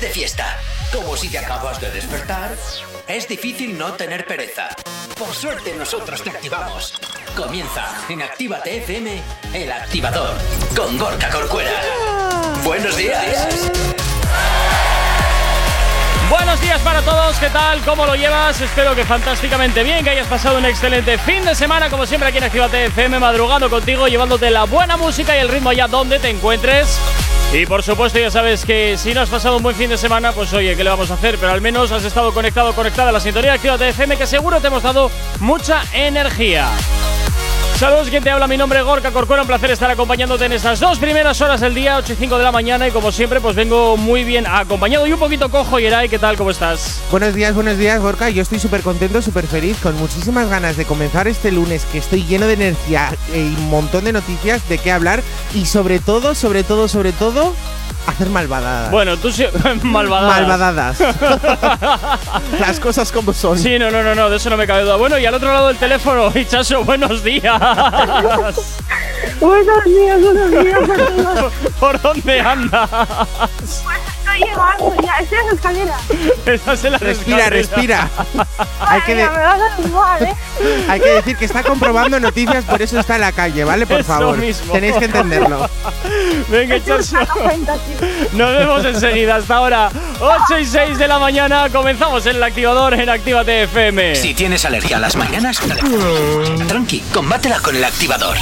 de fiesta, como si te acabas de despertar, es difícil no tener pereza. Por suerte nosotros te activamos. Comienza en Actívate FM, el activador, con Gorka Corcuera. Buenos días. Buenos días para todos, ¿qué tal? ¿Cómo lo llevas? Espero que fantásticamente bien, que hayas pasado un excelente fin de semana, como siempre aquí en Actívate FM, madrugando contigo, llevándote la buena música y el ritmo allá donde te encuentres. Y por supuesto ya sabes que si no has pasado un buen fin de semana, pues oye, ¿qué le vamos a hacer? Pero al menos has estado conectado, conectada a la sintonía de Actívate FM, que seguro te hemos dado mucha energía. Saludos, quien te habla, mi nombre es Gorka Corcuera, un placer estar acompañándote en estas dos primeras horas del día, 8 y 5 de la mañana y como siempre pues vengo muy bien acompañado y un poquito cojo, Yeray, ¿qué tal? ¿Cómo estás? Buenos días, buenos días, Gorka. Yo estoy súper contento, súper feliz, con muchísimas ganas de comenzar este lunes, que estoy lleno de energía y un montón de noticias de qué hablar y sobre todo, sobre todo, sobre todo, hacer malvadadas. Bueno, tú sí, malvadadas. Malvadadas. Las cosas como son. Sí, no, no, no, no, de eso no me cabe duda. Bueno, y al otro lado del teléfono, Hichaso, buenos días. Buenos días, buenos días todos. ¿Por dónde andas? Estoy llegando ya, estoy en. Estás Respira, escalera. respira. hay, que Madre de- mía, me va a dar igual, ¿eh? hay que decir que está comprobando noticias, por eso está en la calle, ¿vale? Por Eso favor. mismo. Tenéis que entenderlo. Venga, aquí. Nos vemos enseguida. Hasta ahora, 8 y 6 de la mañana. Comenzamos en el activador en Actívate FM. Si tienes alergia a las mañanas, tranqui, combátela con el activador.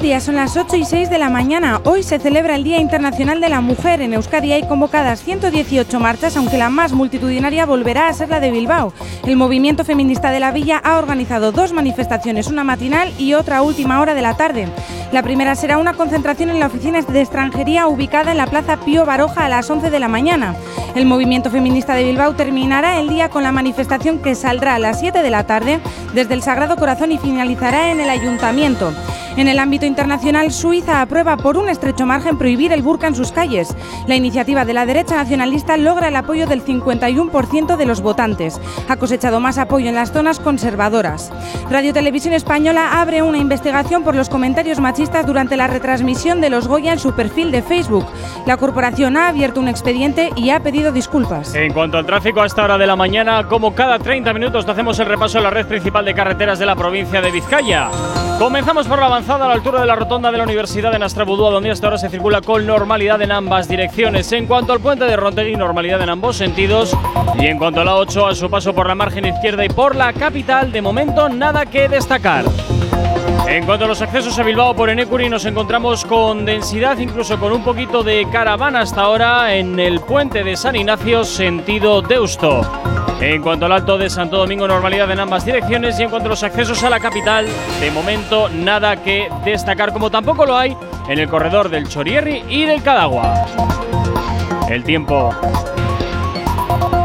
Días, son las 8 y 6 de la mañana. Hoy se celebra el Día Internacional de la Mujer. En Euskadi hay convocadas 118 marchas, aunque la más multitudinaria volverá a ser la de Bilbao. El movimiento feminista de la villa ha organizado dos manifestaciones, una matinal y otra última hora de la tarde. La primera será una concentración en la oficina de extranjería ubicada en la Plaza Pío Baroja a las 11 de la mañana. El movimiento feminista de Bilbao terminará el día con la manifestación que saldrá a las 7 de la tarde desde el Sagrado Corazón y finalizará en el Ayuntamiento. En el ámbito internacional, Suiza aprueba por un estrecho margen prohibir el burka en sus calles. La iniciativa de la derecha nacionalista logra el apoyo del 51% de los votantes. Ha cosechado más apoyo en las zonas conservadoras. Radio Televisión Española abre una investigación por los comentarios machistas durante la retransmisión de los Goya en su perfil de Facebook. La corporación ha abierto un expediente y ha pedido disculpas. En cuanto al tráfico a esta hora de la mañana, como cada 30 minutos hacemos el repaso a la red principal de carreteras de la provincia de Vizcaya. Comenzamos por la avanzada a la altura de la rotonda de la Universidad de Nastrabudúa, donde hasta ahora se circula con normalidad en ambas direcciones. En cuanto al puente de Rontegui, normalidad en ambos sentidos. Y en cuanto a la 8, a su paso por la margen izquierda y por la capital, de momento nada que destacar. En cuanto a los accesos a Bilbao por Enecuri, nos encontramos con densidad, incluso con un poquito de caravana hasta ahora en el puente de San Ignacio, sentido Deusto. En cuanto al alto de Santo Domingo, normalidad en ambas direcciones. Y en cuanto a los accesos a la capital, de momento nada que destacar, como tampoco lo hay en el corredor del Chorierri y del Cadagua. El tiempo.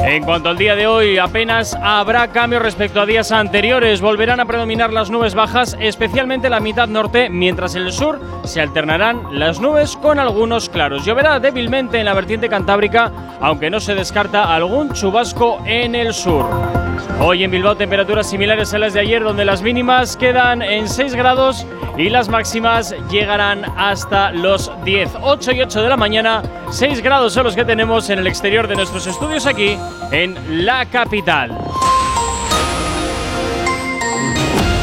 En cuanto al día de hoy, apenas habrá cambio respecto a días anteriores. Volverán a predominar las nubes bajas, especialmente la mitad norte, mientras en el sur se alternarán las nubes con algunos claros. Lloverá débilmente en la vertiente cantábrica, aunque no se descarta algún chubasco en el sur. Hoy en Bilbao temperaturas similares a las de ayer, donde las mínimas quedan en 6 grados y las máximas llegarán hasta los 10. 8 y 8 de la mañana, 6 grados son los que tenemos en el exterior de nuestros estudios aquí en la capital.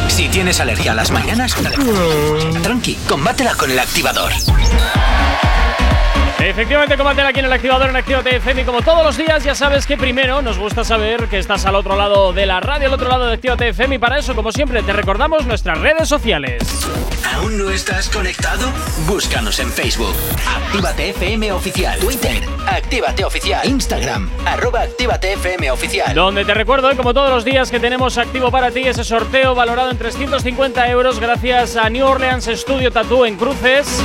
Si tienes alergia a las mañanas, tranqui, combátela con el activador. Efectivamente, combátela aquí en el activador en Actívate FM y como todos los días ya sabes que primero nos gusta saber que estás al otro lado de la radio, al otro lado de Actívate FM y para eso, como siempre, te recordamos nuestras redes sociales. ¿Aún no estás conectado? Búscanos en Facebook. Actívate FM Oficial. Twitter. Actívate Oficial. Instagram. Arroba Actívate FM Oficial. Donde te recuerdo, hoy, como todos los días, que tenemos activo para ti ese sorteo valorado en 350 euros gracias a New Orleans Studio Tattoo en Cruces.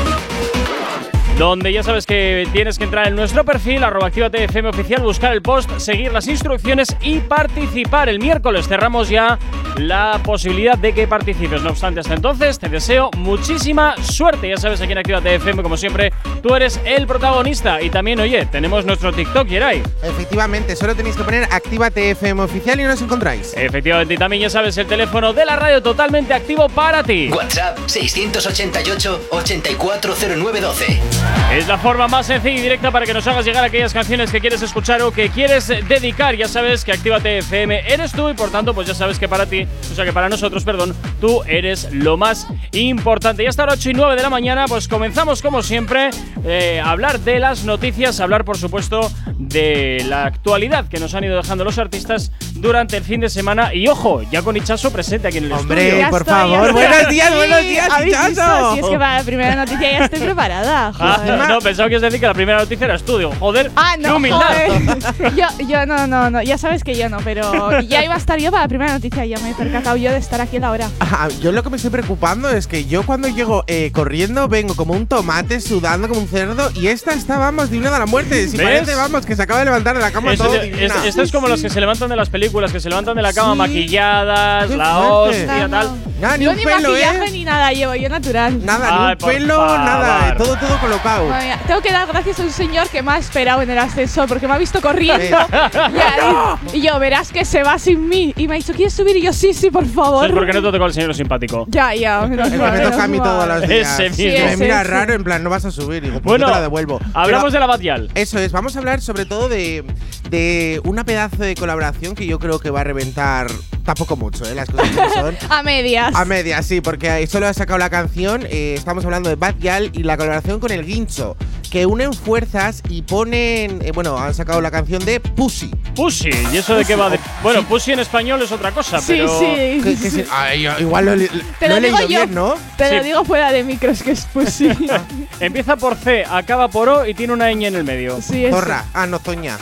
Donde ya sabes que tienes que entrar en nuestro perfil, arroba Actívate FM oficial, buscar el post, seguir las instrucciones y participar. El miércoles cerramos ya la posibilidad de que participes. No obstante, hasta entonces te deseo muchísima suerte. Ya sabes, aquí en Actívate FM, como siempre, tú eres el protagonista. Y también, oye, tenemos nuestro TikTok, Yeray. Efectivamente, solo tenéis que poner Actívate FM oficial y nos encontráis. Efectivamente, y también ya sabes, el teléfono de la radio totalmente activo para ti. WhatsApp 688-840912. Es la forma más sencilla y directa para que nos hagas llegar aquellas canciones que quieres escuchar o que quieres dedicar. Ya sabes que Actívate FM eres tú y por tanto, pues ya sabes que para ti, o sea que para nosotros, perdón, tú eres lo más importante. Y hasta las 8 y 9 de la mañana, pues comenzamos como siempre eh, a hablar de las noticias, a hablar por supuesto de la actualidad que nos han ido dejando los artistas durante el fin de semana. Y ojo, ya con Hichazo presente aquí en el Hombre, estudio. Por estoy, favor, buenos días, buenos días. Hichazo. Si es que para la primera noticia ya estoy preparada. Ah, joder. no, pensaba que ibas a decir que la primera noticia era estudio. Joder, Ah, qué humildad. joder. Yo, yo no, no, no. Ya sabes que yo no, pero ya iba a estar yo para la primera noticia. Ya me he percatado yo de estar aquí a la hora. Ah, yo lo que me estoy preocupando es que yo cuando llego eh, corriendo vengo como un tomate, sudando como un cerdo y esta está, vamos, digna de la muerte. Si ¿Ves? parece, vamos, que se acaba de levantar de la cama Es- todo es- divina. es- esto es como los que se levantan de las películas, que se levantan de la cama Sí. maquilladas, Qué la fuerte. hostia, No, tal. Nada, ni yo un ni pelo, maquillaje ¿eh? ni nada llevo, yo natural. Nada, Ay, ni un pelo, favor. nada. Todo, todo colocado. Tengo que dar gracias a un señor que me ha esperado en el ascensor porque me ha visto corriendo. Eh. Y, yo, verás que se va sin mí. Y me ha dicho, ¿quieres subir? Y yo, sí, sí, por favor. Es porque no te tocó el señor simpático. Ya, ya. El que me toca a mí mal. todos los días. Ese Sí, mismo. me Sí, mira ese, raro, sí. en plan, no vas a subir. Digo, pues Bueno, yo te la devuelvo. hablamos Pero de la Batial. Eso es, vamos a hablar sobre todo de, de una pedazo de colaboración que yo creo que va a reventar tampoco mucho, ¿eh? Las cosas que son. A medias. A media, sí, porque ahí solo ha sacado la canción. eh, estamos hablando de Bad Gyal y la colaboración con el Guincho, que unen fuerzas y ponen. eh, bueno, han sacado la canción de Pussy. Pussy, ¿y eso de qué va? De bueno, Pussy en español es otra cosa, sí, pero. sí. Que- que se- ay, yo- igual lo, he- Te lo lo he digo leído yo. bien, ¿no? Te Sí. lo digo fuera de micros que es pussy. Empieza por C, acaba por O y tiene una ñ en el medio. sí. Zorra. Ah, no, Toña.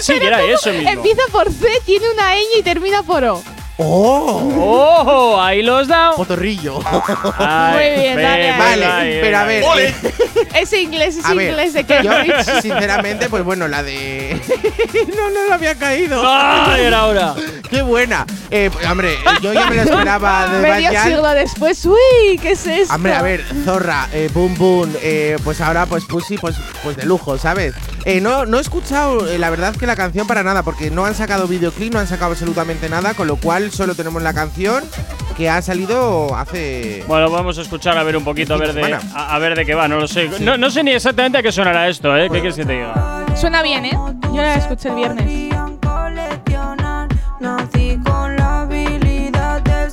Sí, era eso mismo. Empieza por C, tiene una ñ y termina por O. ¡Oh! ¡Oh! Ahí los da. Potorrillo. Ay, Muy bien, dale, ve, vale, ahí, pero a ahí. ver. eh, Ese inglés es A ver, inglés de yo, Cambridge. sinceramente, pues bueno, la de. no, no lo había caído. ¡Ay, era ahora! ¡Qué buena! Eh, hombre, yo ya me lo esperaba de Medio siglo después, uy, ¿qué es esto? Hombre, a ver, Zorra, eh, Boom Boom, eh, pues ahora pues Pussy, pues, pues de lujo, ¿sabes? Eh, no, no he escuchado, eh, la verdad, que la canción para nada, porque no han sacado videoclip, no han sacado absolutamente nada, con lo cual solo tenemos la canción que ha salido hace. Bueno, vamos a escuchar a ver un poquito, a ver de, a, a ver de qué va, no lo sé. No, no sé ni exactamente a qué sonará esto, ¿eh? ¿Qué quieres que te diga? Suena bien, ¿eh? Yo la escuché el viernes. Nací con la habilidad de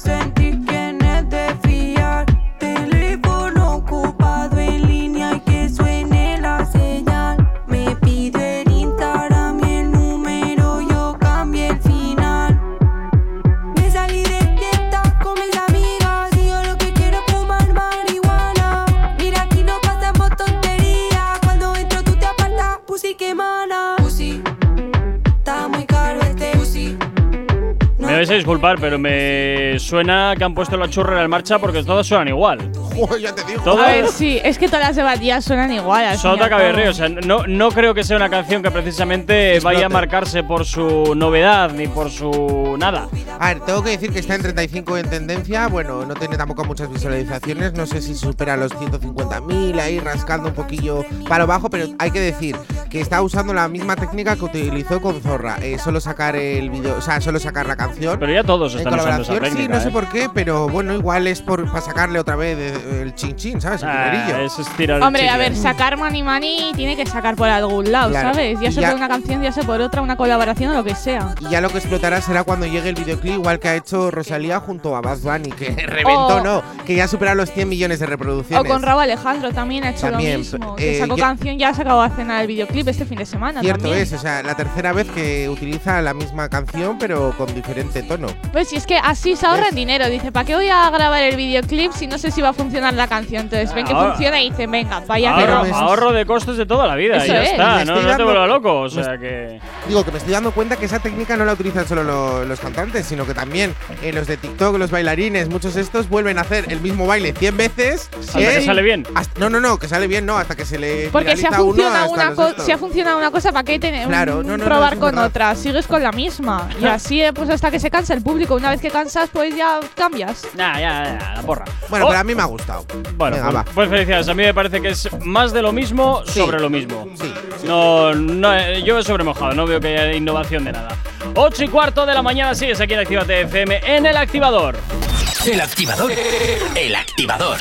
disculpar, pero me suena que han puesto la churra en marcha porque todas suenan igual. Joder, ya te digo. Todas A ver, sí, es que todas las de Badía suenan igual. Sota. Caberré, o sea, no, no creo que sea una canción que precisamente Explote. vaya a marcarse por su novedad ni por su nada. A ver, tengo que decir que está en 35 en tendencia. Bueno, no tiene tampoco muchas visualizaciones. No sé si supera los 150.000 ahí rascando un poquillo para abajo, pero hay que decir que está usando la misma técnica que utilizó con Zorra. Eh, solo sacar el video, o sea, solo sacar la canción. Pero ya todos en están usando esa colaboración, sí, técnica. no sé ¿eh? por qué, pero bueno, igual es por para sacarle otra vez eh, el chin chin, ¿sabes? El Ah, eso es tirar el Hombre, a ver, sacar Money Money tiene que sacar por algún lado, Claro. ¿sabes? Ya sea ya- por una canción, ya sea por otra, una colaboración o lo que sea. Y ya lo que explotará será cuando llegue el videoclip, igual que ha hecho Rosalía junto a Bad Bunny, que reventó, O- ¿no? Que ya ha superado los 100 millones de reproducciones. O con Raúl Alejandro también ha hecho También, lo mismo. eh, que sacó yo- canción, ya ha sacado a cenar el videoclip este fin de semana Cierto también. es, o sea, la tercera vez que utiliza la misma canción, pero con diferente tono. Pues si es que así se ahorran dinero. Dice, ¿para qué voy a grabar el videoclip si no sé si va a funcionar la canción? Entonces ven que Ahora- funciona y dicen, venga, vaya que Pero Ahorro, ahorro de costos de toda la vida, Eso y ya es. Está, no, no te dando- vuelva loco. O sea que. Digo que me estoy dando cuenta que esa técnica no la utilizan solo lo- los cantantes, sino que también eh, los de TikTok, los bailarines, muchos de estos vuelven a hacer el mismo baile 100 veces. Hasta ¿eh? que sale bien. Hasta- no, no, no, que sale bien, no, hasta que se le Porque si ha uno funcionado hasta una los si ha funcionado una cosa, ¿para qué tener, Claro, no, no, no, probar es con verdad. otra? Sigues con la misma. Y así, eh, pues hasta que se cansa el público. Una vez que cansas, pues ya cambias. Nah, ya, ya, la porra. Bueno, Oh, pero a mí me ha gustado. Bueno, Venga, pues, va. pues felicidades. A mí me parece que es más de lo mismo Sí. sobre lo mismo. Sí. No, no, eh, yo he sobremojado, no veo que haya innovación de nada. 8 y cuarto de la mañana sigues aquí en Actívate FM en el activador. El activador. El activador.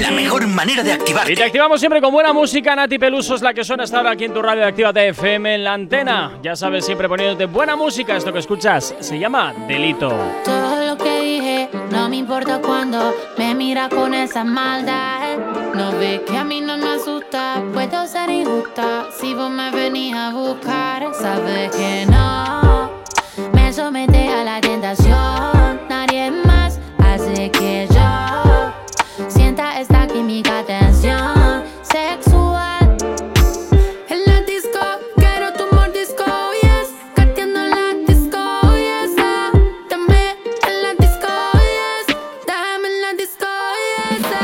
La mejor manera de Y te activamos siempre con buena música. Nati Peluso es la que suena hasta ahora aquí en tu radio de Actívate FM en la antena. Ya sabes, siempre poniéndote buena música. Esto que escuchas se llama Delito. Todo lo que dije no me importa cuando me mira con esa maldad. No ve que a mí no me asusta, puedo ser injusta. Si vos me venís a buscar, sabes que no me somete a la tentación. is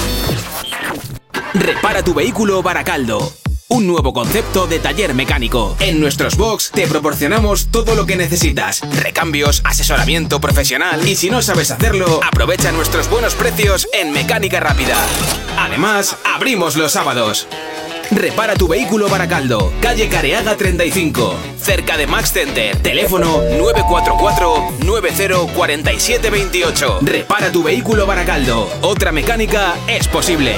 Repara tu vehículo Baracaldo. Un nuevo concepto de taller mecánico. En nuestros box te proporcionamos todo lo que necesitas. Recambios, asesoramiento profesional. Y si no sabes hacerlo, aprovecha nuestros buenos precios en Mecánica Rápida. Además, abrimos los sábados. Repara tu vehículo Baracaldo, calle Careaga 35, cerca de Max Center. Teléfono 944-904728. Repara tu vehículo Baracaldo. Otra mecánica es posible.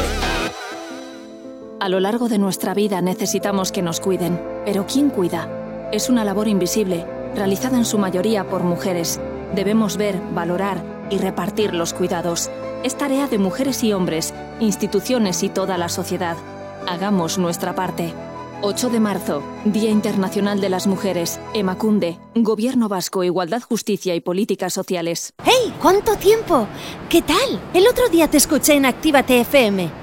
A lo largo de nuestra vida necesitamos que nos cuiden, pero ¿quién cuida? Es una labor invisible, realizada en su mayoría por mujeres. Debemos ver, valorar y repartir los cuidados. Es tarea de mujeres y hombres, instituciones y toda la sociedad. Hagamos nuestra parte. 8 de marzo, Día Internacional de las Mujeres. Emacunde, Gobierno Vasco, Igualdad, Justicia y Políticas Sociales. ¡Hey! ¿Cuánto tiempo? ¿Qué tal? El otro día te escuché en Actívate FM.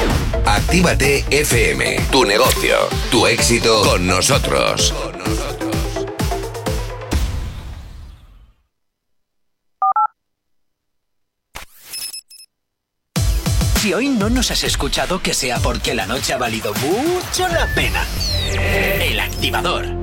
Actívate FM, tu negocio, tu éxito con nosotros. Si hoy no nos has escuchado, que sea porque la noche ha valido mucho la pena. El activador.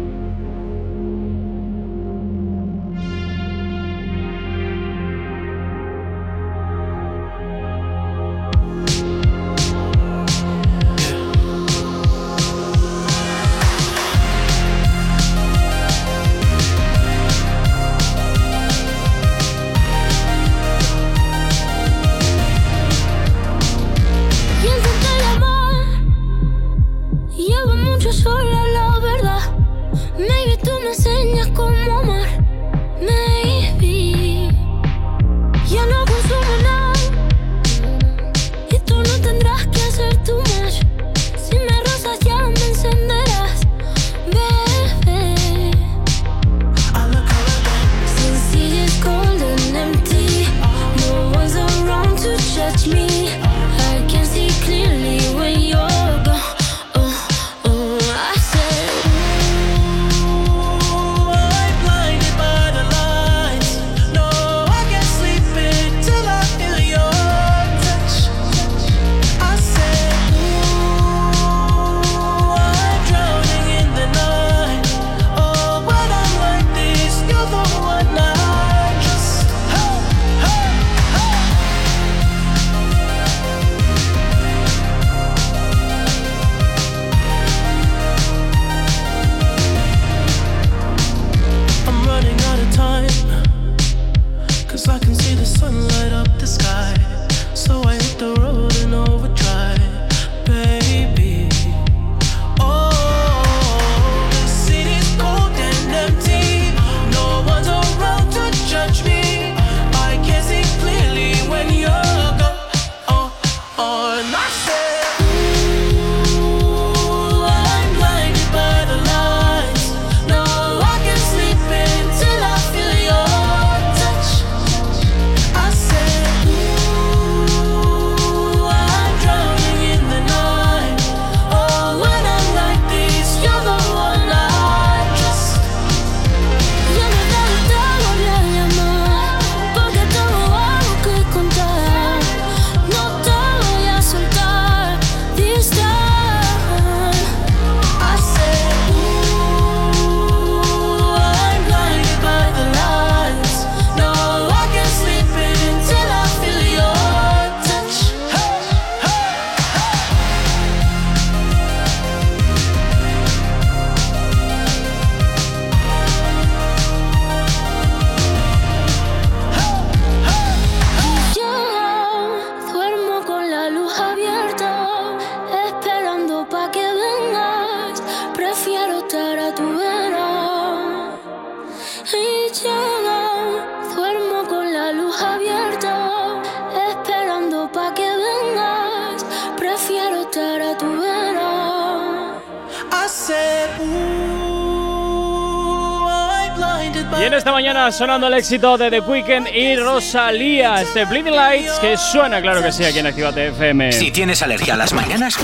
Sonando el éxito de The Weeknd y Rosalía, este Blinding Lights que suena, claro que sí, aquí en Actívate FM. Si tienes alergia a las mañanas,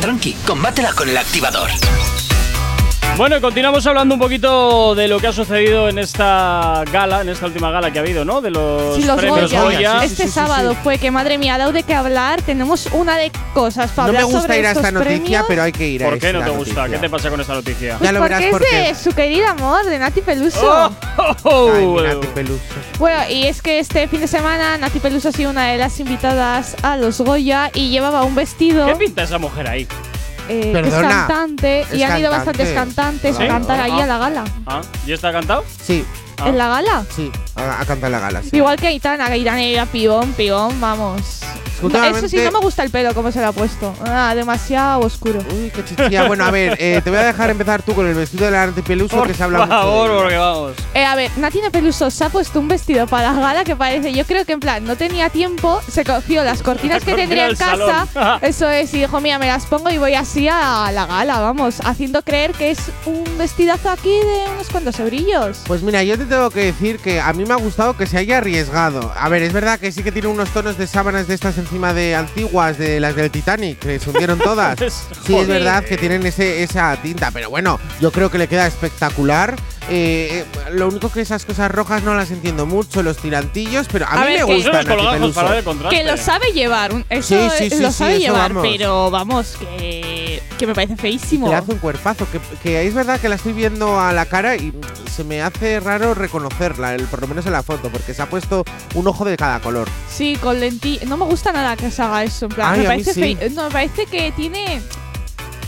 tranqui, combátela con el activador. Bueno, y continuamos hablando un poquito de lo que ha sucedido en esta gala, en esta última gala que ha habido, ¿no? De los, Sí, los premios Goya. Goya. Este sábado fue que, madre mía, ha dado de qué hablar. Tenemos una de cosas para No me hablar gusta sobre ir a esta noticia, pero hay que ir a ¿Por qué no te gusta? noticia. ¿Qué te pasa con esta noticia? Ya lo Porque verás es por de su querida amor, de Nati Peluso. Oh, Ay, mi Nati Peluso. Bueno, y es que este fin de semana Nati Peluso ha sido una de las invitadas a los Goya y llevaba un vestido ¿Qué pinta esa mujer ahí? eh, es cantante y han ido cantante. bastantes cantantes ¿Sí? a cantar ahí Ah. a la gala. ¿Ah? ¿Y está cantado? Sí, Ah. ¿En la gala? sí, a, a cantar la gala. sí. Igual que Aitana, que Aitana era pibón, pibón, vamos. Eso sí, no me gusta el pelo, como se lo ha puesto. Ah, demasiado oscuro. Uy, qué chichilla. Bueno, a ver, eh, te voy a dejar empezar tú con el vestido de la Nati Peluso Por que se habla mucho. de favor, porque vamos. Eh, a ver, Nati Peluso se ha puesto un vestido para la gala que parece, yo creo que en plan, no tenía tiempo, se cogió las cortinas La que tendría en casa, eso es, y dijo, mira, me las pongo y voy así a la gala, vamos, haciendo creer que es un vestidazo aquí de unos cuantos eurillos. Pues mira, yo te tengo que decir que a mí me ha gustado que se haya arriesgado. A ver, es verdad que sí que tiene unos tonos de sábanas de estas encima de antiguas, de las del Titanic, que se hundieron todas. Sí, es verdad que tienen ese, esa tinta, pero bueno, yo creo que le queda espectacular. Eh, eh, lo único que esas cosas rojas no las entiendo mucho, los tirantillos, pero a, A mí ver, me que- gusta. Unos Nati colgajos Peluso. para de contraste. Que lo sabe llevar, un- eso Sí, sí, sí, lo sí, sabe eso llevar, vamos. pero vamos, que, que me parece feísimo. Le hace un cuerpazo. Que, que es verdad que la estoy viendo a la cara y se me hace raro reconocerla, el- por lo menos en la foto, porque se ha puesto un ojo de cada color. Sí, con lenti. No me gusta nada que se haga eso. En plan, Ay, me parece No, me parece que tiene.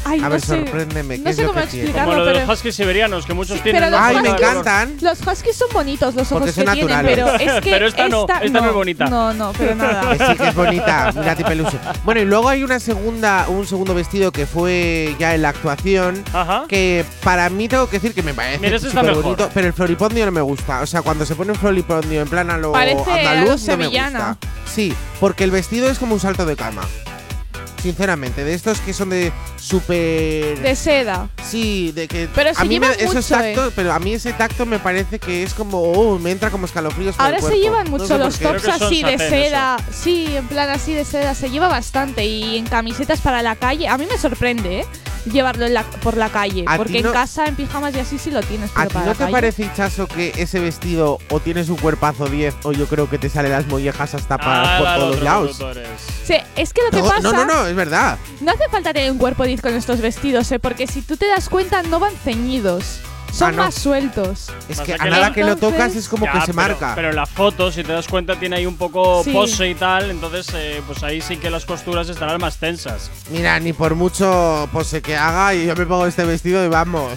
Ay, A no ver, sé. sorpréndeme, ¿qué No es sé lo cómo que explicarlo, Como lo de pero. los huskies siberianos, que muchos Sí, tienen. pero los Ay, me encantan. Los huskies son bonitos, los ojos Porque son que tienen, naturales. pero es que. Pero esta no, esta no es bonita. No, no, pero nada. Que sí que es bonita, Nati Peluso. Bueno, y luego hay una segunda, un segundo vestido que fue ya en la actuación, Ajá. que para mí tengo que decir que me parece Mira, mejor. bonito, pero el floripondio no me gusta. O sea, cuando se pone un floripondio en plan a lo Parece a lo andaluz, no me gusta. Sí, porque el vestido es como un salto de cama. Sinceramente, de estos que son de súper De seda. Sí, de que Pero a mí me, esos mucho, tactos, pero a mí ese tacto me parece que es como oh, me entra como escalofríos por el Ahora se llevan No mucho sé los tops así de seda. Sí, en plan así de seda. Se lleva bastante. Y en camisetas para la calle. A mí me sorprende, ¿eh? Llevarlo en la- por la calle. ¿A ti Porque no- en casa, en pijamas y así sí lo tienes. ¿A Pero ti para no la te calle. parece, Hichazo, que ese vestido o tienes un cuerpazo 10 o yo creo que te salen las mollejas hasta para, Ah, por todos lados? Sí, es que lo que No, pasa. no, no, no, verdad. No hace falta tener un cuerpo 10 con estos vestidos, ¿eh? Porque si tú te das cuenta, no van ceñidos. Son Ah, no. más sueltos. Es Pasa que a que nada la- que lo tocas es como Ya, que se pero- marca. Pero en la foto, si te das cuenta, tiene ahí un poco Sí. pose y tal. Entonces, eh, pues ahí sí que las costuras estarán más tensas. Mira, ni por mucho pose que haga y yo me pongo este vestido y vamos.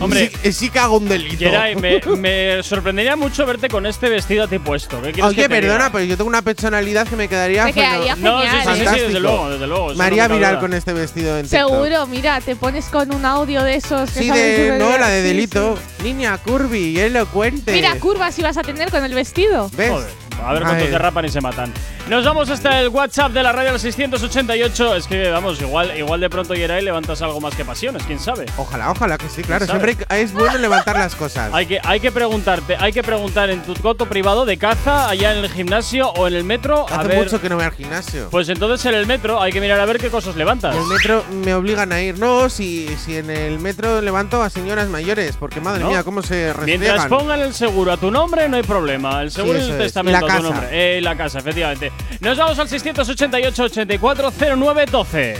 Hombre. sí, sí que hago un delito. Geray, me, me sorprendería mucho verte con este vestido a ti puesto. ¿Qué Oye, que perdona, pero yo tengo una personalidad que me quedaría Te quedaría No, sí, sí, sí, sí, Fantástico. desde luego, desde luego. Me haría viral con este vestido en. Seguro, mira, te pones con un audio de esos. Que Sí, de, no, la de Sí, delito. Niña, curvy, elocuente. Mira, curvas ibas a tener con el vestido. ¿Ves? Joder, a ver cuántos ver. derrapan y se matan. Nos vamos hasta el WhatsApp de la radio al 688. Es que, vamos, igual, igual de pronto, Geray, levantas algo más que pasiones, quién sabe. Ojalá, ojalá que sí, claro. Siempre es bueno levantar las cosas. Hay que, hay que preguntarte, hay que preguntar en tu coto privado de caza, allá en el gimnasio o en el metro. a Hace ver. mucho que no voy al gimnasio. Pues entonces en el metro hay que mirar a ver qué cosas levantas. En el metro me obligan a ir. No, si, si en el metro levanto a señoras mayores, porque madre ¿No? mía, cómo se Mientras restregan. pongan el seguro a tu nombre, no hay problema. El seguro Sí, y el es. testamento la tu casa. nombre. Eh, la casa, efectivamente. Nos vamos al 688 84 09 12.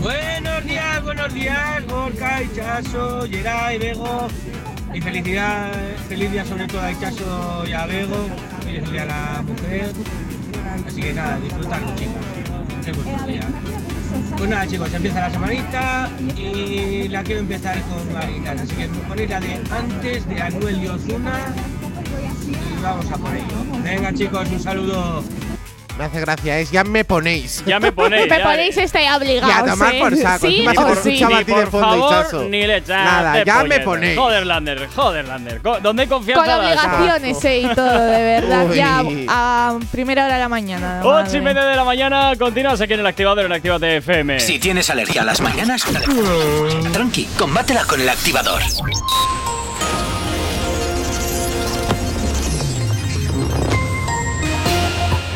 Buenos días, buenos días, Gorka, Ichazo, Geray, Bego. Y felicidad, feliz día sobre todo a Ichazo y a Bego. El día de la mujer. Así que nada, disfrutarlo, chicos. Qué. Pues nada, chicos, empieza la semanita y la quiero empezar con varitas. Así que ponéis la de antes de Anuel y Ozuna. Y vamos a por ello. Venga, chicos, un saludo. Me hace gracia, es ya me ponéis. Ya me ponéis. Me ya. ponéis este obligado. Ya, tomar por saco. Sí Encima se o me sí. escuchaba a Ni ti de por fondo, favor, ni le echas Nada, ya me ponéis. Joder, Lander, joder, Lander. ¿Dónde hay confianza? Con obligaciones eh, y todo, de verdad. Uy. Ya a primera hora de la mañana. Ocho y madre. media de la mañana, continúas aquí en el activador en Actívate FM. Si tienes alergia a las mañanas, tranqui, combátela con el activador.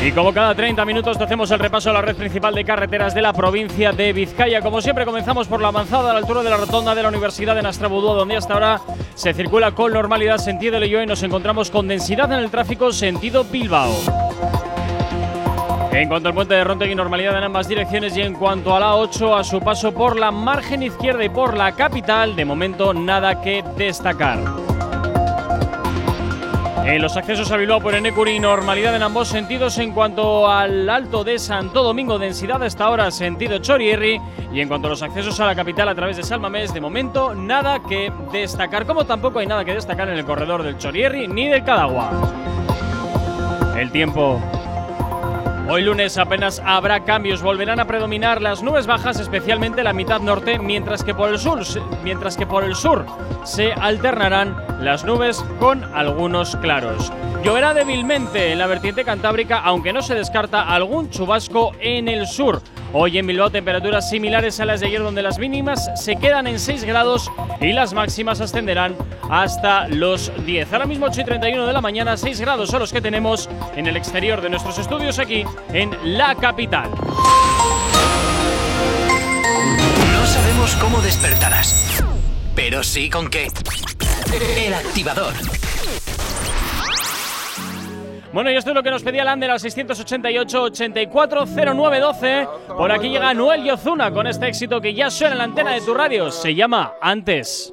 Y como cada 30 minutos hacemos el repaso a la red principal de carreteras de la provincia de Vizcaya. Como siempre comenzamos por la avanzada a la altura de la rotonda de la Universidad de Nastrabudúa, donde hasta ahora se circula con normalidad sentido Leyoa y nos encontramos con densidad en el tráfico sentido Bilbao. En cuanto al puente de Rontegui, normalidad en ambas direcciones y en cuanto a la 8, a su paso por la margen izquierda y por la capital, de momento nada que destacar. En los accesos a Bilbao por Enecuri, normalidad en ambos sentidos en cuanto al Alto de Santo Domingo, densidad hasta ahora sentido Chorierri. Y en cuanto a los accesos a la capital a través de Salmamés, de momento nada que destacar, como tampoco hay nada que destacar en el corredor del Chorierri ni del Cadagua. El tiempo Hoy lunes apenas habrá cambios, volverán a predominar las nubes bajas, especialmente la mitad norte, mientras que por el sur, mientras que por el sur se alternarán las nubes con algunos claros. Lloverá débilmente en la vertiente cantábrica, aunque no se descarta algún chubasco en el sur. Hoy en Bilbao temperaturas similares a las de ayer donde las mínimas se quedan en 6 grados y las máximas ascenderán hasta los 10. Ahora mismo 8 y 31 de la mañana, 6 grados son los que tenemos en el exterior de nuestros estudios aquí en la capital. No sabemos cómo despertarás, pero sí con qué. El activador. Bueno, y esto es lo que nos pedía Lander al 688-840912. Por aquí llega Noel Yozuna con este éxito que ya suena en la antena de tu radio. Se llama Antes.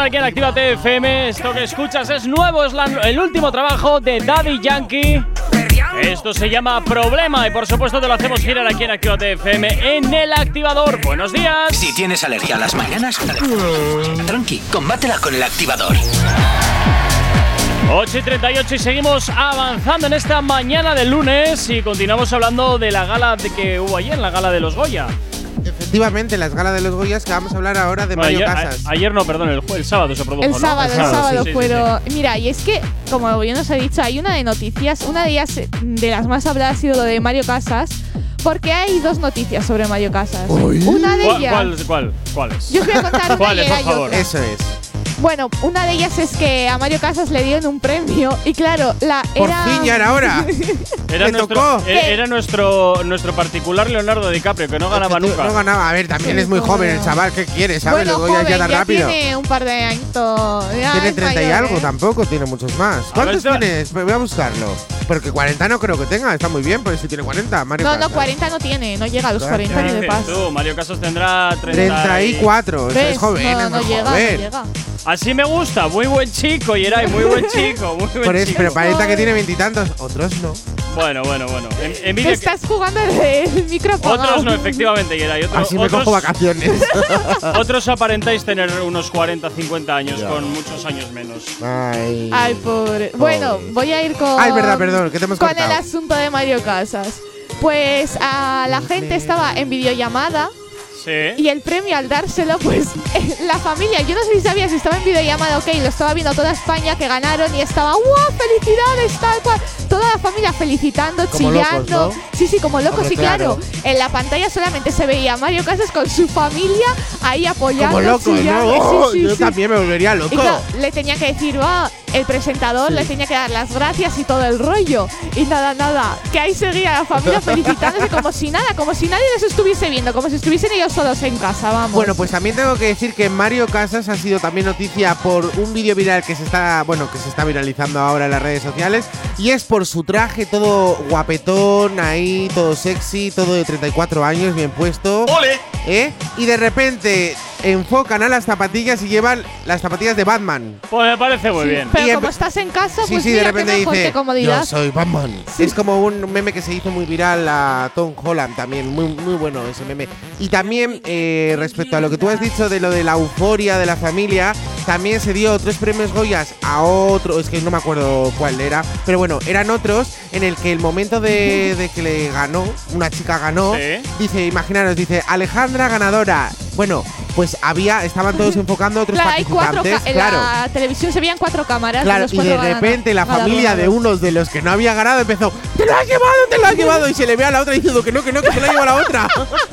Sonar aquí en Activa FM. Esto que escuchas es nuevo, es la- el último trabajo de Daddy Yankee. Esto se llama Problema y por supuesto te lo hacemos girar aquí en Activa FM en el activador. Buenos días. Si tienes alergia a las mañanas, tranqui, combátela con el activador. 8 y 38 y seguimos avanzando en esta mañana del lunes y continuamos hablando de la gala de que hubo ayer, la gala de los Goya. Efectivamente, las galas de los Goyas que vamos a hablar ahora de Bueno, Mario ayer, Casas. a- ayer no, perdón, el, el sábado se produjo. El ¿no? sábado, el sí, sábado, sí, sí, pero mira, y es que, como bien os he dicho, hay una de noticias, una de ellas, de las más habladas ha sido lo de Mario Casas, porque hay dos noticias sobre Mario Casas. Una de ¿Cuál, ellas, cuál, cuál, cuáles? Yo os voy a contar una ¿Cuáles, y por favor? otra. Eso es. Bueno, una de ellas es que a Mario Casas le dieron un premio y claro, la Por era fin, ya era hora. Era Me nuestro, tocó. e- era nuestro, nuestro particular Leonardo DiCaprio, que no ganaba nunca. No ganaba. A ver, también es muy joven el chaval. ¿Qué quiere? ¿Sabes? bueno, Los Goyas joven, ya tan rápido. tiene un par de añitos. ya Tiene es 30 y mayor, algo, ¿eh? tampoco tiene muchos más. ¿Cuántos ver, tienes? Voy a buscarlo. Porque 40 no creo que tenga, está muy bien, pues si tiene 40, Mario No, no, Casas. 40 no tiene, no llega a los ¿Qué 40 ni de dices tú? Mario Casas tendrá 30 34, eso ¿Ves? es joven, no, es no muy llega, no joven. llega. Así me gusta, muy buen chico, Yeray, muy buen chico, muy buen Por eso, chico. pero aparenta que tiene veintitantos, otros no. Bueno, bueno, bueno. En, Te estás jugando el, apagado. Otros no, efectivamente, Yeray. Otro- Así me otros, cojo vacaciones. otros aparentáis tener unos 40, 50 años, con muchos años menos. Ay. Ay, pobre. Bueno, voy a ir con. Ay, verdad, perdón, que te hemos Con cortado. el asunto de Mario Casas. Pues a la gente estaba en videollamada Sí. y el premio al dárselo, pues la familia, yo no sé si sabía si estaba en videollamada, ok, lo estaba viendo toda España que ganaron y estaba, ¡wow! ¡Felicidades! Tal cual. Toda la familia felicitando, Como locos, chillando. ¿no? Sí, sí, como locos. Hombre, y claro, claro. en la pantalla solamente se veía a Mario Casas con su familia ahí apoyando, Como Oh, sí, yo sí. también me volvería Y loco. claro, le tenía que decir, va, el presentador le tenía que dar las gracias y todo el rollo. Y nada, nada, que ahí seguía la familia felicitándose como si nada, como si nadie les estuviese viendo, como si estuviesen ellos solos en casa, vamos. Bueno, pues también tengo que decir que Mario Casas ha sido también noticia por un vídeo viral que se está, bueno, que se está viralizando ahora en las redes sociales y es por su traje todo guapetón ahí, todo sexy, todo de 34 años, bien puesto. ¡Ole! ¿Eh? Y de repente enfocan a las zapatillas y llevan las zapatillas de Batman. Pues me parece muy Sí, bien. Pero Y como estás en casa, Sí, pues sí, de mira, repente qué mejor, dice, comodidad. yo soy Batman. Es como un meme que se hizo muy viral a Tom Holland también, muy, muy bueno ese meme. Y también eh, respecto a lo que tú has dicho de lo de la euforia de la familia, también se dio tres premios Goyas a otro, es que no me acuerdo cuál era, pero bueno, eran otros en el que el momento de, de que le ganó, una chica ganó, Sí. dice, imaginaros, dice, Alejandra ganadora. Bueno, pues había, estaban todos enfocando a otros Claro, hay cuatro participantes. en claro. la televisión se veían cuatro cámaras. Claro, y de repente la familia de unos de los que no había ganado empezó ¡Te lo has llevado, te lo has llevado! Y se le ve a la otra diciendo que no, que no, que se lo ha llevado la otra.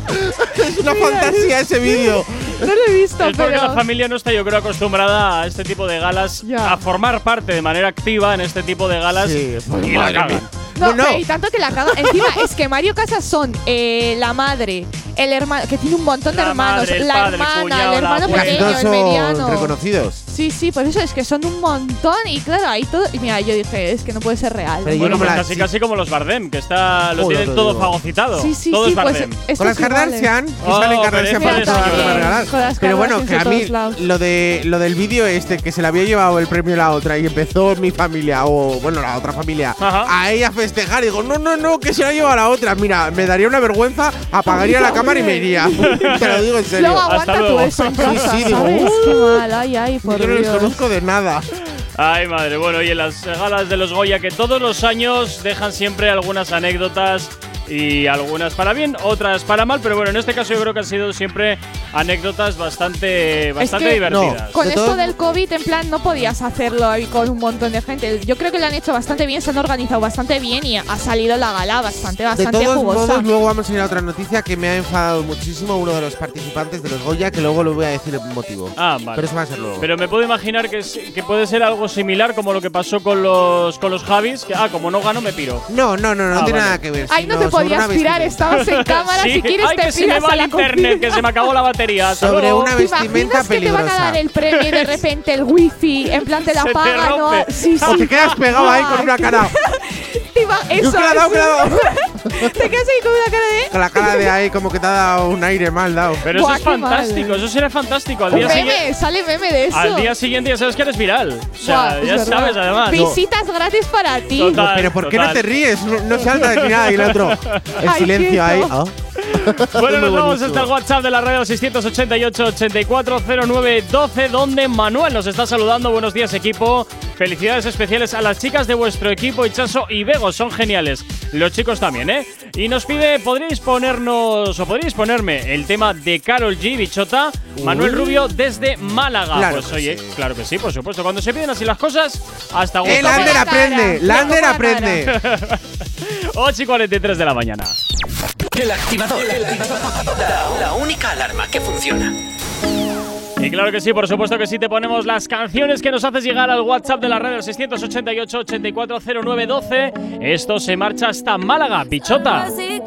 es una fantasía ese vídeo. No lo he visto, Es porque pero. la familia no está, yo creo, acostumbrada a este tipo de galas, a formar parte de manera activa en este tipo de galas. Sí, y la madre cagan. No, No, no. pero y tanto que la cagan. Encima, es que Mario Casas son eh, la madre, el hermano, que tiene un montón de La hermanos, madre, el la padre, el hermana, cuñado, el la hermano pequeño, todos el mediano. son reconocidos. Sí, sí, por eso es que son un montón y claro, ahí todo. Y mira, yo dije, es que no puede ser real. Pero Bueno, pues la- casi sí. casi como los Bardem, que está, lo Joder, tienen todo digo. fagocitado. Sí, sí, todo sí, es pues Bardem. estos Con las. Kardashian, que Oh, salen Kardashian las Pero bueno, que a de mí todos lo de lo del vídeo este que se le había llevado el premio a la otra y empezó mi familia o bueno, la otra familia a ella a festejar y digo, "No, no, no, que se la lleva la otra." Mira, me daría una vergüenza, apagaría la cámara y me iría. Te lo digo en serio. Luego aguanta tú eso en casa, Sí, sí, digo, ¿sabes? "Uh, Qué mal, ay, ay, por yo no les Dios. conozco de nada. Ay, madre. Bueno, y en las galas de los Goya, que todos los años dejan siempre algunas anécdotas y algunas para bien, otras para mal, pero bueno, en este caso yo creo que han sido siempre anécdotas bastante, bastante que divertidas. Con De esto todo- del COVID, en plan, no podías hacerlo ahí con un montón de gente. Yo creo que lo han hecho bastante bien, se han organizado bastante bien y ha salido la gala bastante, De bastante todos jugosa. modos, luego vamos a ir a otra noticia que me ha enfadado muchísimo uno de los participantes de los Goya, que luego lo voy a decir el motivo. Ah, vale. Pero eso va a ser luego. Pero me puedo imaginar que, es- que puede ser algo similar como lo que pasó con los con los Javis, que ah, como no gano me piro. No, no, no, no Ah, tiene vale. nada que ver. Ahí no te podías tirar, vestimenta. estabas en cámara, Sí, si quieres ay, te que se me va el internet, que se me acabó la batería. Sobre una ¿Te vestimenta imaginas que te van a peligrosa. dar el premio de repente el wifi, en plan te la te pagan, ¿no? Sí, sí. O te quedas pegado ahí con una cara. Te Eso. Te quedas ahí con una cara de. Con la cara de ahí como que te ha dado un aire mal dado. Pero Buah, eso es fantástico, eso será fantástico. Al día, siguiente, meme, sale meme de eso. al día siguiente ya sabes que eres viral. O sea, ya verdad. sabes además. Visitas gratis para ti. Total. Pero ¿por qué no te ríes? No, no salta de ni nada. Y el otro, el silencio ahí. ah. Bueno, nos vamos hasta el WhatsApp de la radio 688-8409-12, donde Manuel nos está saludando. Buenos días, equipo. Felicidades especiales a las chicas de vuestro equipo, Ichaso y Bego, son geniales. Los chicos también, ¿eh? Y nos pide, ¿podríais ponernos o podríais ponerme el tema de Carol G, Bichota, Manuel Uy. Rubio desde Málaga? Claro pues que oye, sí. claro que sí, por supuesto. Cuando se piden así las cosas, hasta gusto. El Lander la aprende. Lander Le cojo la aprende. 8 y 43 de la mañana. El activador. La, la única alarma que funciona. Y claro que sí, por supuesto que sí, te ponemos las canciones que nos haces llegar al WhatsApp de la red del 688-8409-12. Esto se marcha hasta Málaga, bichota. Te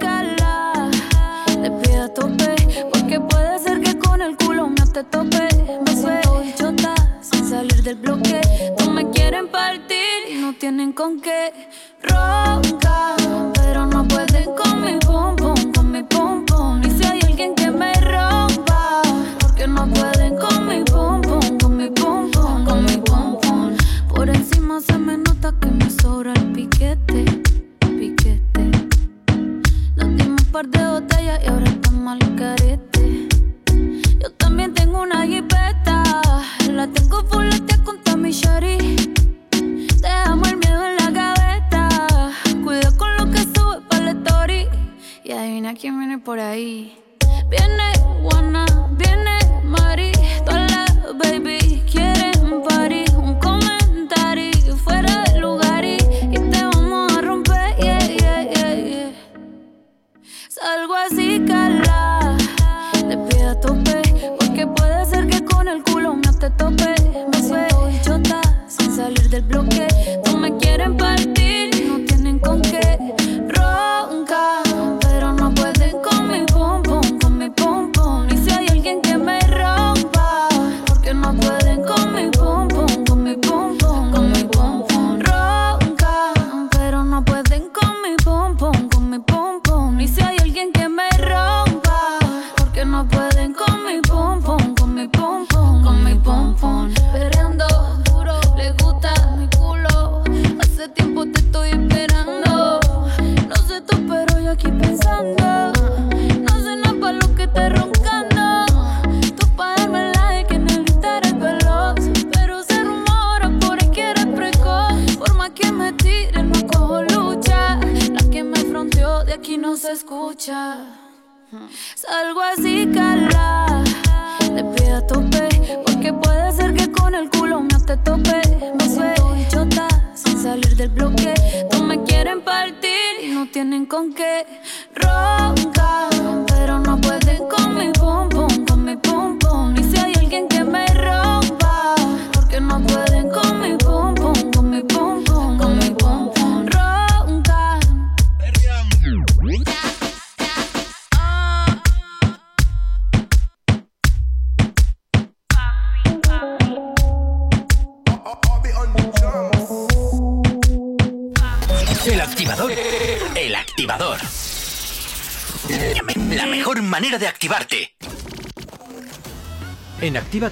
pido a tope, porque puede ser que con el culo no te tope. Me siento bichota, sin salir del bloque. No me quieren partir y no tienen con qué. Ronca,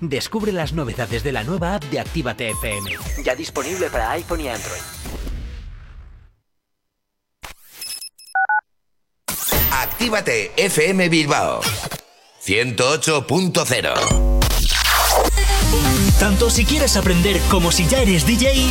Descubre las novedades de la nueva app de Actívate FM. Ya disponible para iPhone y Android. Actívate FM Bilbao 108.0 Tanto si quieres aprender como si ya eres DJ,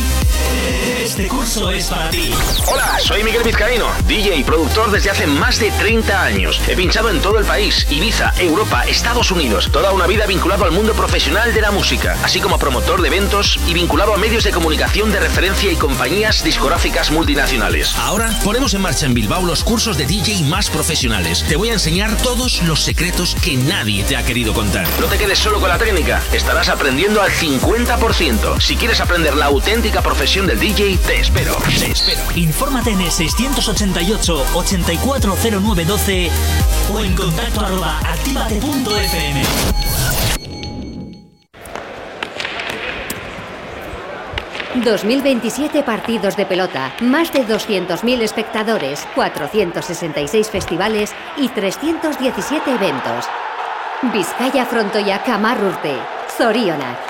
este curso es para ti. Hola, soy Miguel Vizcaíno, DJ y productor desde hace más de 30 años. He pinchado en todo el país, Ibiza, Europa, Estados Unidos, toda una vida vinculado al mundo profesional de la música, así como promotor de eventos y vinculado a medios de comunicación de referencia y compañías discográficas multinacionales. Ahora ponemos en marcha en Bilbao los cursos de DJ más profesionales. Te voy a enseñar todos los secretos que nadie te ha querido contar. No te quedes solo con la técnica, estarás aprendiendo al 50%. Si quieres aprender la auténtica profesión del DJ, te espero. Te espero. Infórmate en el 688 840912 o en contacto arroba activate.fm. ...2027 partidos de pelota, más de 200.000 espectadores, 466 festivales y 317 eventos. Vizcaya Frontoia Camarurte, Zorionak,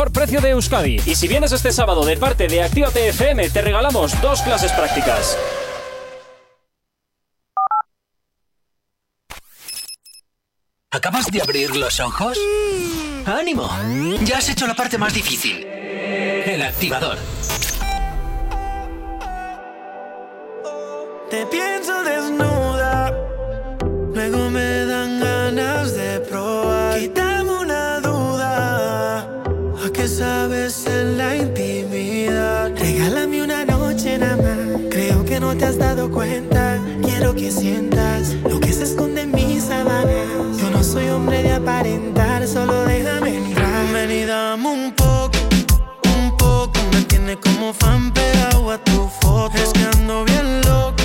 precio de Euskadi. Y si vienes este sábado de parte de Actívate FM, te regalamos dos clases prácticas. ¿Acabas de abrir los ojos? ¡Ánimo! Ya has hecho la parte más difícil. El activador. Te pienso desnuda, luego me dan ganas de probar. ¿A qué sabes en la intimidad? Regálame una noche nada más, creo que no te has dado cuenta. Quiero que sientas lo que se esconde en mis sábanas. Yo no soy hombre de aparentar, solo déjame entrar. Ven y dame un poco, un poco. Me tiene como fan pegado a tu foto. Es que bien loco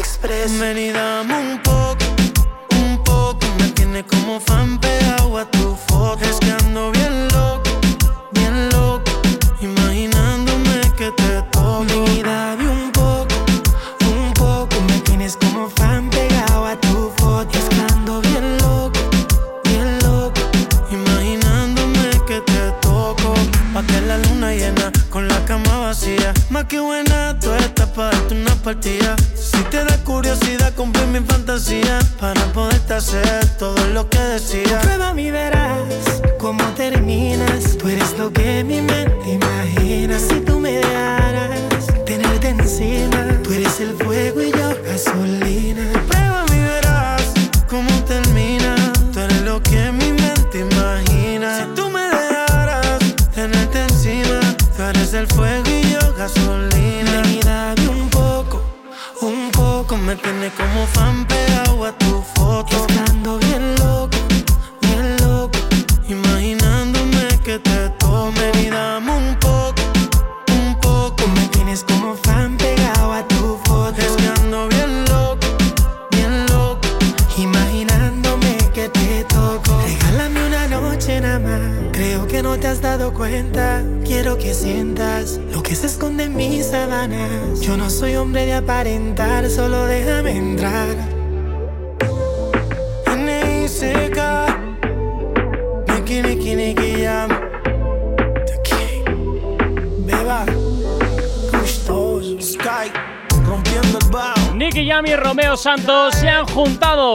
Express. Ven y un poco, un poco. Me tiene como fan pegado a tu foto. Es que ando bien loco, bien loco. Imaginándome que te toco. Ven y dame un poco, un poco. Me tienes como fan pegado a tu foto. Es que ando bien loco, bien loco. Imaginándome que te toco. Pa' que la luna llena con la cama vacía. Más que buena, tú estás para darte una partida te da curiosidad, cumplir mi fantasía. Para poderte hacer todo lo que decía. Prueba mi verás cómo terminas. Tú eres lo que mi mente imagina. Si tú me dejaras tenerte encima. Tú eres el fuego y yo gasolina. Prueba mi verás cómo termina. Tú eres lo que mi mente imagina. Si tú me dejaras tenerte encima. Tú eres el fuego y yo gasolina. Tienes como fan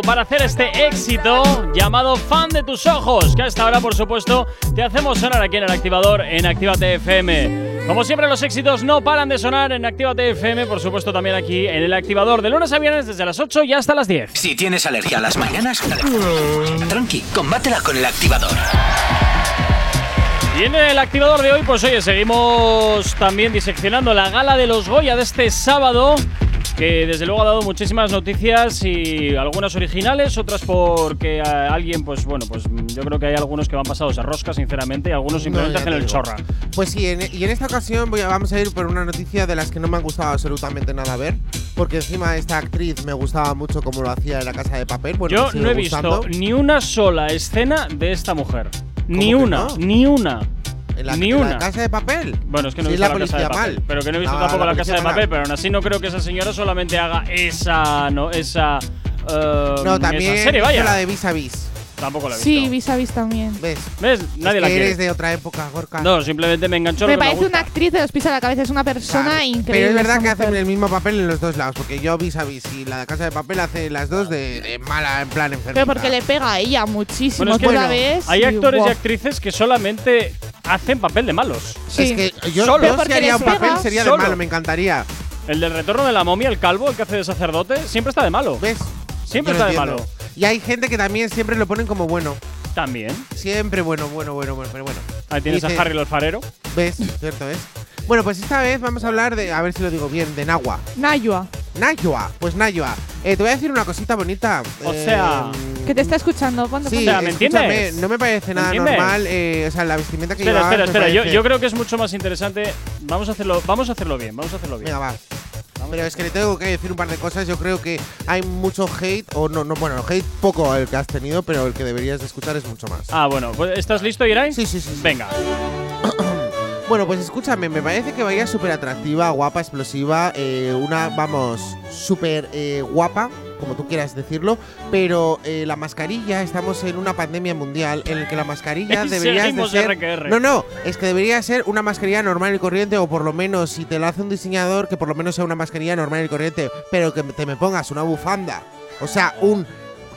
para hacer este éxito llamado Fan de tus ojos, que a esta hora, por supuesto, te hacemos sonar aquí en el activador en Actívate FM. Como siempre, los éxitos no paran de sonar en Actívate FM, por supuesto, también aquí en el activador de lunes a viernes desde las 8 y hasta las 10. Si tienes alergia a las mañanas, tranqui, combátela con el activador. Y en el activador de hoy, pues oye, seguimos también diseccionando la gala de los Goya de este sábado, que desde luego ha dado muchísimas noticias y algunas originales, otras porque a alguien, pues bueno, pues yo creo que hay algunos que van pasados a rosca, sinceramente, y algunos simplemente hacen el chorra. Pues sí, en- y en esta ocasión voy a- vamos a ir por una noticia de las que no me han gustado absolutamente nada ver, porque encima esta actriz me gustaba mucho como lo hacía en la Casa de Papel. Bueno, yo no he gustando. visto ni una sola escena de esta mujer. Ni una, no? ni una. ¿En la, ni en una. la Casa de Papel? Bueno, es que no he Sí, visto la la, casa de papel, mal. pero que no he visto Ah, tampoco la la, casa de papel, pero aún así no creo que esa señora solamente haga esa, no, esa, eh, No, también esa serie, vaya. la de Vis a Vis. Tampoco la he visto. Sí, vis a vis también. ¿Ves? ¿Ves? Nadie es la que quiere. eres de otra época, Gorka. No, simplemente me enganchó lo Me que me parece gusta. una actriz de los pies a la cabeza, es una persona Claro. increíble. Pero es verdad que mujer. hacen el mismo papel en los dos lados, porque yo Vis a Vis y la de Casa de Papel hace las dos de, de mala, en plan enfermita. Pero porque le pega a ella muchísimo. Bueno, es que tú la ves. hay y, actores y buah. actrices que solamente hacen papel de malos. Es que yo, Solo. yo si haría un papel sería de Solo. malo, me encantaría. El del retorno de la momia, el calvo, el que hace de sacerdote, siempre está de malo. ¿Ves? Siempre Yo está de malo. Y hay gente que también siempre lo ponen como bueno. También. Siempre bueno, bueno, bueno, bueno, pero bueno. Ahí tienes Dice- a Harry el alfarero. ¿Ves? Cierto es. Bueno, pues esta vez vamos a hablar de, a ver si lo digo bien, de Nahua. Nayua. Nayua, pues Nayua. Eh, te voy a decir una cosita bonita. O Eh, sea, Que te está escuchando. Ponte, Sí, sea, ¿me escúchame, entiendes? no me parece ¿Me nada entiendes? normal. eh, o sea, la vestimenta que Espera, llevabas espera, me espera. Yo, yo creo que es mucho más interesante. Vamos a hacerlo, vamos a hacerlo bien, vamos a hacerlo bien. Venga, va. Pero es que le tengo que decir un par de cosas. Yo creo que hay mucho hate, o no, no bueno, hate poco el que has tenido, pero el que deberías de escuchar es mucho más. Ah, bueno, pues, ¿estás listo, Irai? Sí, sí, sí. sí. Bueno, pues escúchame, me parece que vaya súper atractiva, guapa, explosiva, eh, una, vamos, súper eh, guapa, como tú quieras decirlo, pero eh, la mascarilla, estamos en una pandemia mundial en la que la mascarilla debería de seguimos ser… RQR. No, no, es que debería ser una mascarilla normal y corriente, o por lo menos, si te la hace un diseñador, que por lo menos sea una mascarilla normal y corriente, pero que te me pongas una bufanda, o sea, un…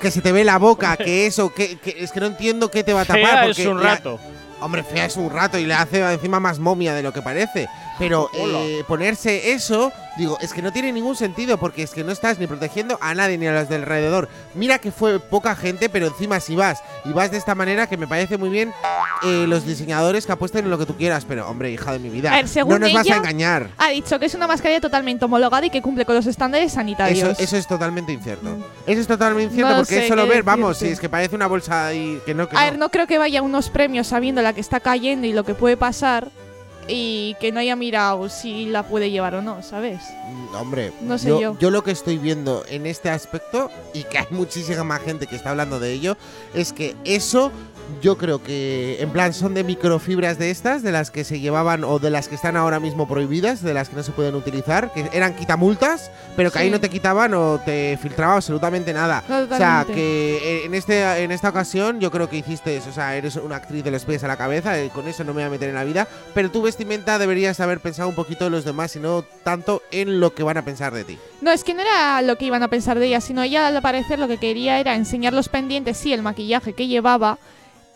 Que se te ve la boca, que eso, que, que- es que no entiendo qué te va a tapar. Fea porque es un la- rato. Hombre, fea es un rato y le hace encima más momia de lo que parece. Pero eh, ponerse eso, digo, es que no tiene ningún sentido porque es que no estás ni protegiendo a nadie ni a los del alrededor. Mira que fue poca gente, pero encima si vas y vas de esta manera, que me parece muy bien eh, los diseñadores que apuesten en lo que tú quieras. Pero, hombre, hija de mi vida, A ver, según no nos vas a engañar. Ha dicho que es una mascarilla totalmente homologada y que cumple con los estándares sanitarios. Eso, eso es totalmente incierto. Eso es totalmente incierto No porque sé es solo ver, vamos, si es que parece una bolsa y que no, que A no. ver, no creo que vaya a unos premios sabiendo la que está cayendo y lo que puede pasar y que no haya mirado si la puede llevar o no, ¿sabes? Mm, Hombre, No sé yo. lo que estoy viendo en este aspecto, y que hay muchísima más gente que está hablando de ello, es que eso yo creo que en plan son de microfibras de estas, de las que se llevaban o de las que están ahora mismo prohibidas, de las que no se pueden utilizar, que eran quitamultas, pero que ahí no te quitaban o te filtraba absolutamente nada. O sea, que en, este, en esta ocasión yo creo que hiciste eso, o sea, eres una actriz de los pies a la cabeza, eh, con eso no me voy a meter en la vida, pero ves vestimenta deberías haber pensado un poquito en los demás y no tanto en lo que van a pensar de ti. No, es que no era lo que iban a pensar de ella, sino ella al parecer lo que quería era enseñar los pendientes, sí, el maquillaje que llevaba.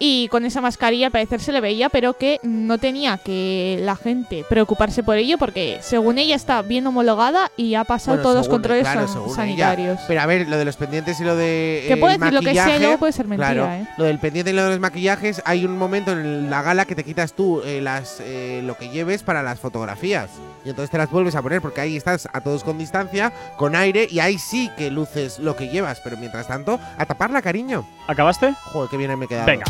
Y con esa mascarilla al parecer se le veía, pero que no tenía que la gente preocuparse por ello porque según ella está bien homologada y ha pasado Bueno, todos los controles claro, san- ella. sanitarios. Pero a ver, lo de los pendientes y lo de. Que eh, puede el decir lo que sea luego puede ser mentira, claro, ¿eh? Lo del pendiente y lo de los maquillajes, hay un momento en la gala que te quitas tú eh, las, eh, lo que lleves para las fotografías. Y entonces te las vuelves a poner porque ahí estás a todos con distancia, con aire, y ahí sí que luces lo que llevas. Pero mientras tanto, a taparla, cariño. ¿Acabaste? Joder, qué bien me he quedado. Venga.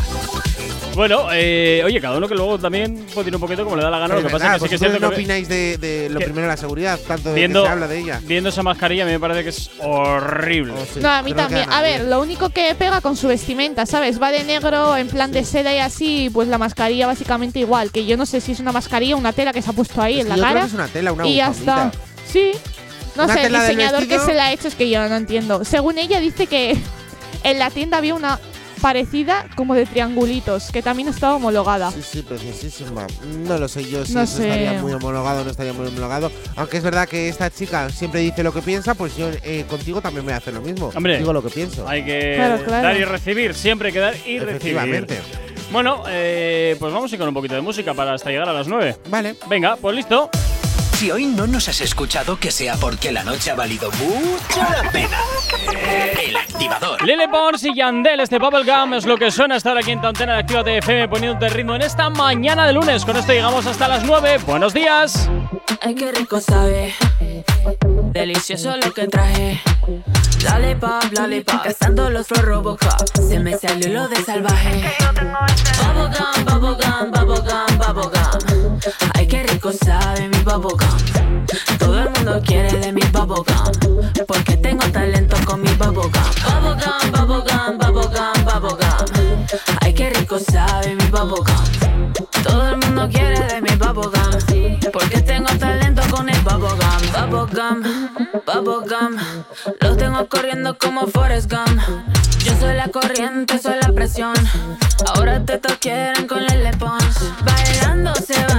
Bueno, eh, oye, cada uno que luego también puede ir un poquito como le da la gana. Pero Lo que pasa es que sí que es vosotros cierto no que opináis de, de lo que- primero la seguridad, tanto de viendo, que se habla de ella. viendo esa mascarilla a mí me parece que es horrible. No, a mí también. A ver, lo único que pega con su vestimenta, ¿sabes? Va de negro, en plan de seda y así, pues la mascarilla básicamente igual. Que yo no sé si es una mascarilla o una tela que se ha puesto ahí Es en la yo creo cara. que es una tela, una Y ya está. Sí. No Una sé, el diseñador que se la ha hecho es que yo no entiendo. Según ella dice que en la tienda había una parecida como de triangulitos, que también estaba homologada. Sí, sí, preciosísima. No lo sé yo si No eso sé. estaría muy homologado o no estaría muy homologado. Aunque es verdad que esta chica siempre dice lo que piensa, pues yo eh, contigo también voy a hacer lo mismo. Hombre, Digo lo que pienso. Hay que Claro, claro. dar y recibir, siempre hay que dar y recibir. Efectivamente. Bueno, eh, pues vamos a ir con un poquito de música para hasta llegar a las 9. Vale. Venga, pues listo. Si hoy no nos has escuchado, que sea porque la noche ha valido mucho la pena. El activador. Lele Pons y Yandel, este Bubblegum es lo que suena estar aquí en tu antena de Activa FM poniéndote ritmo en esta mañana de lunes. Con esto llegamos hasta las 9. Buenos días. Ay, qué rico sabe. Delicioso lo que traje. Lollipop, lollipop. Cazando los Robocop. Se me salió lo de salvaje. Bubblegum, bubblegum, bubblegum, bubblegum. Rico sabe mi bubblegum. Todo el mundo quiere de mi bubblegum. Porque tengo talento con mi bubblegum. Bubblegum, bubblegum, bubblegum, bubblegum. Ay, qué rico sabe mi bubblegum. Todo el mundo quiere de mi bubblegum. Porque tengo talento con el bubblegum. Bubblegum, bubblegum. Los tengo corriendo como Forrest Gump. Yo soy la corriente, soy la presión. Ahora te quieren con el Pons. Bailando se van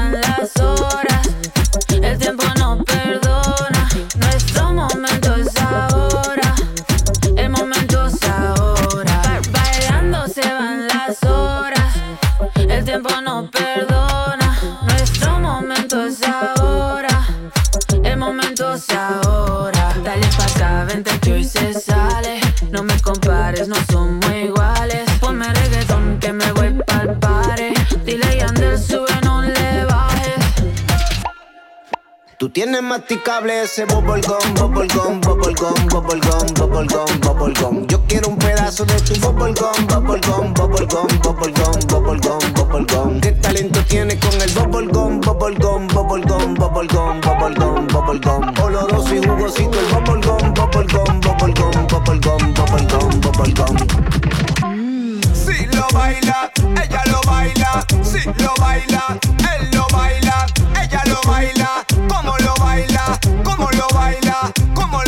tienes masticable ese bubblegum, bubblegum, bubblegum, bubblegum, bubblegum, bubblegum. Yo quiero un pedazo de tu bubblegum, bubblegum, bubblegum, bubblegum, bubblegum, bubblegum. ¿Qué talento tienes con el bubblegum, bubblegum, bubblegum, bubblegum, bubblegum, bubblegum? Oloroso y jugosito el bubblegum, bubblegum, bubblegum, bubblegum, bubblegum, bubblegum. Si lo baila, ella lo baila. Si lo baila, él lo baila. Baila?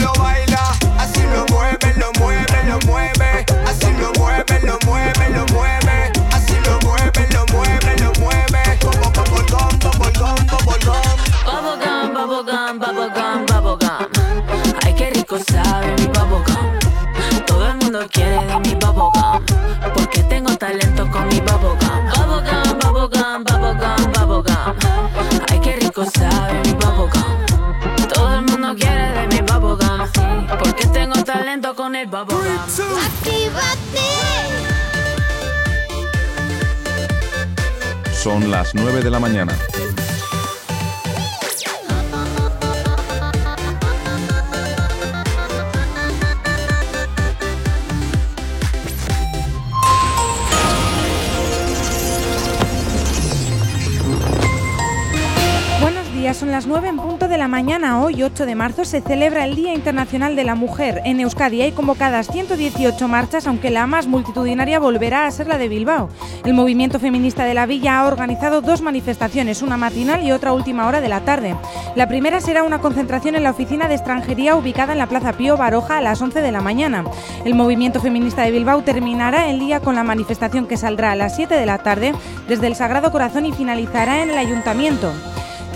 Son las 9 de la mañana. Buenos días, son las 9 en punto de la mañana. Hoy, 8 de marzo, se celebra el Día Internacional de la Mujer. En Euskadi hay convocadas 118 marchas, aunque la más multitudinaria volverá a ser la de Bilbao. El movimiento feminista de la villa ha organizado dos manifestaciones, una matinal y otra última hora de la tarde. La primera será una concentración en la oficina de extranjería ubicada en la Plaza Pío Baroja a las 11 de la mañana. El movimiento feminista de Bilbao terminará el día con la manifestación que saldrá a las 7 de la tarde desde el Sagrado Corazón y finalizará en el ayuntamiento.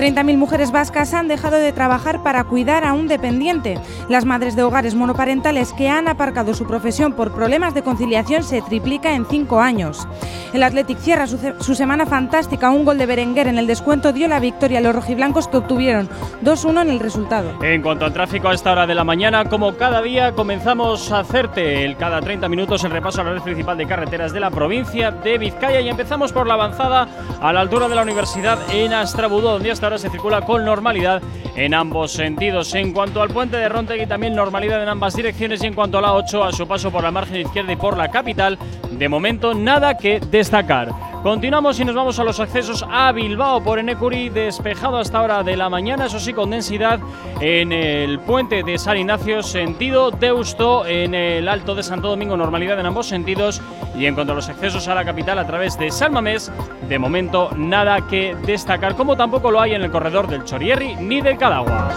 30.000 mujeres vascas han dejado de trabajar para cuidar a un dependiente. Las madres de hogares monoparentales que han aparcado su profesión por problemas de conciliación se triplica en cinco años. El Athletic cierra su, su semana fantástica. Un gol de Berenguer en el descuento dio la victoria a los rojiblancos que obtuvieron 2-1 en el resultado. En cuanto al tráfico a esta hora de la mañana, como cada día, comenzamos a hacerte el cada 30 minutos el repaso a la red principal de carreteras de la provincia de Vizcaya y empezamos por la avanzada a la altura de la universidad en Astrabudo, donde hasta se circula con normalidad en ambos sentidos. En cuanto al puente de Rontegui, también normalidad en ambas direcciones y en cuanto a la 8, a su paso por la margen izquierda y por la capital, de momento nada que destacar. Continuamos y nos vamos a los accesos a Bilbao por Enecuri, despejado hasta ahora de la mañana, eso sí, con densidad en el puente de San Ignacio, sentido Deusto, en el Alto de Santo Domingo, normalidad en ambos sentidos. Y en cuanto a los accesos a la capital a través de San Mamés, de momento nada que destacar, como tampoco lo hay en el corredor del Chorierri ni del Cadagua.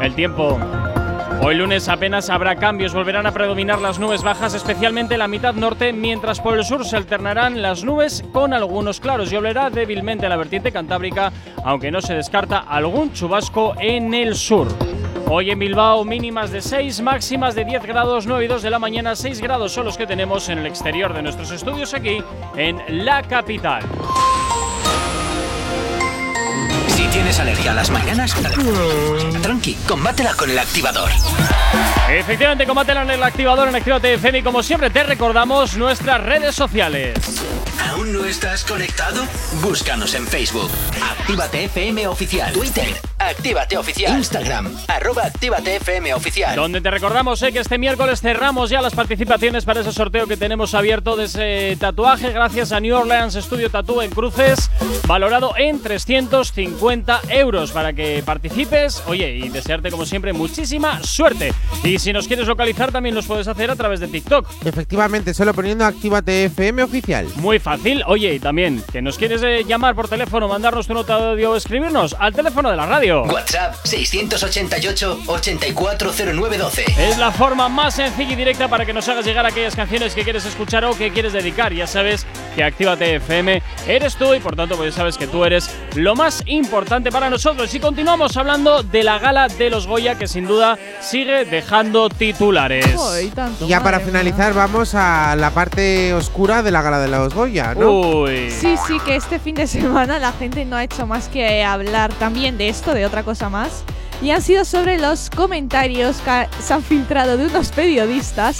El tiempo. Hoy lunes apenas habrá cambios, volverán a predominar las nubes bajas, especialmente en la mitad norte, mientras por el sur se alternarán las nubes con algunos claros y olerá débilmente la vertiente cantábrica, aunque no se descarta algún chubasco en el sur. Hoy en Bilbao mínimas de 6, máximas de 10 grados, 9 y 2 de la mañana, 6 grados son los que tenemos en el exterior de nuestros estudios aquí en la capital. Tienes alergia a las mañanas, tranqui, combátela con el activador. Efectivamente, combátela en el activador en Actívate FM y como siempre te recordamos nuestras redes sociales. ¿Aún no estás conectado? Búscanos en Facebook. Actívate FM Oficial. Twitter. Actívate Oficial. Instagram. Arroba Actívate FM Oficial. Donde te recordamos eh, que este miércoles cerramos ya las participaciones para ese sorteo que tenemos abierto de ese tatuaje gracias a New Orleans Studio Tattoo en Cruces, valorado en 350 euros para que participes. Oye, y desearte como siempre muchísima suerte. Y si nos quieres localizar también los puedes hacer a través de TikTok. Efectivamente, solo poniendo Actívate FM oficial. Muy fácil. Oye, y también que nos quieres eh, llamar por teléfono, mandarnos tu nota de audio o escribirnos al teléfono de la radio. WhatsApp 688-840912. Es la forma más sencilla y directa para que nos hagas llegar aquellas canciones que quieres escuchar o que quieres dedicar. Ya sabes que Actívate FM eres tú y por tanto pues ya sabes que tú eres lo más importante para nosotros. Y continuamos hablando de la gala de los Goya que sin duda sigue dejando titulares. Y ya para finalizar, vamos a la parte oscura de la gala de los Goya, ¿no? Uy. Sí, sí, que este fin de semana la gente no ha hecho más que hablar también de esto, de otra cosa más. Y han sido sobre los comentarios que se han filtrado de unos periodistas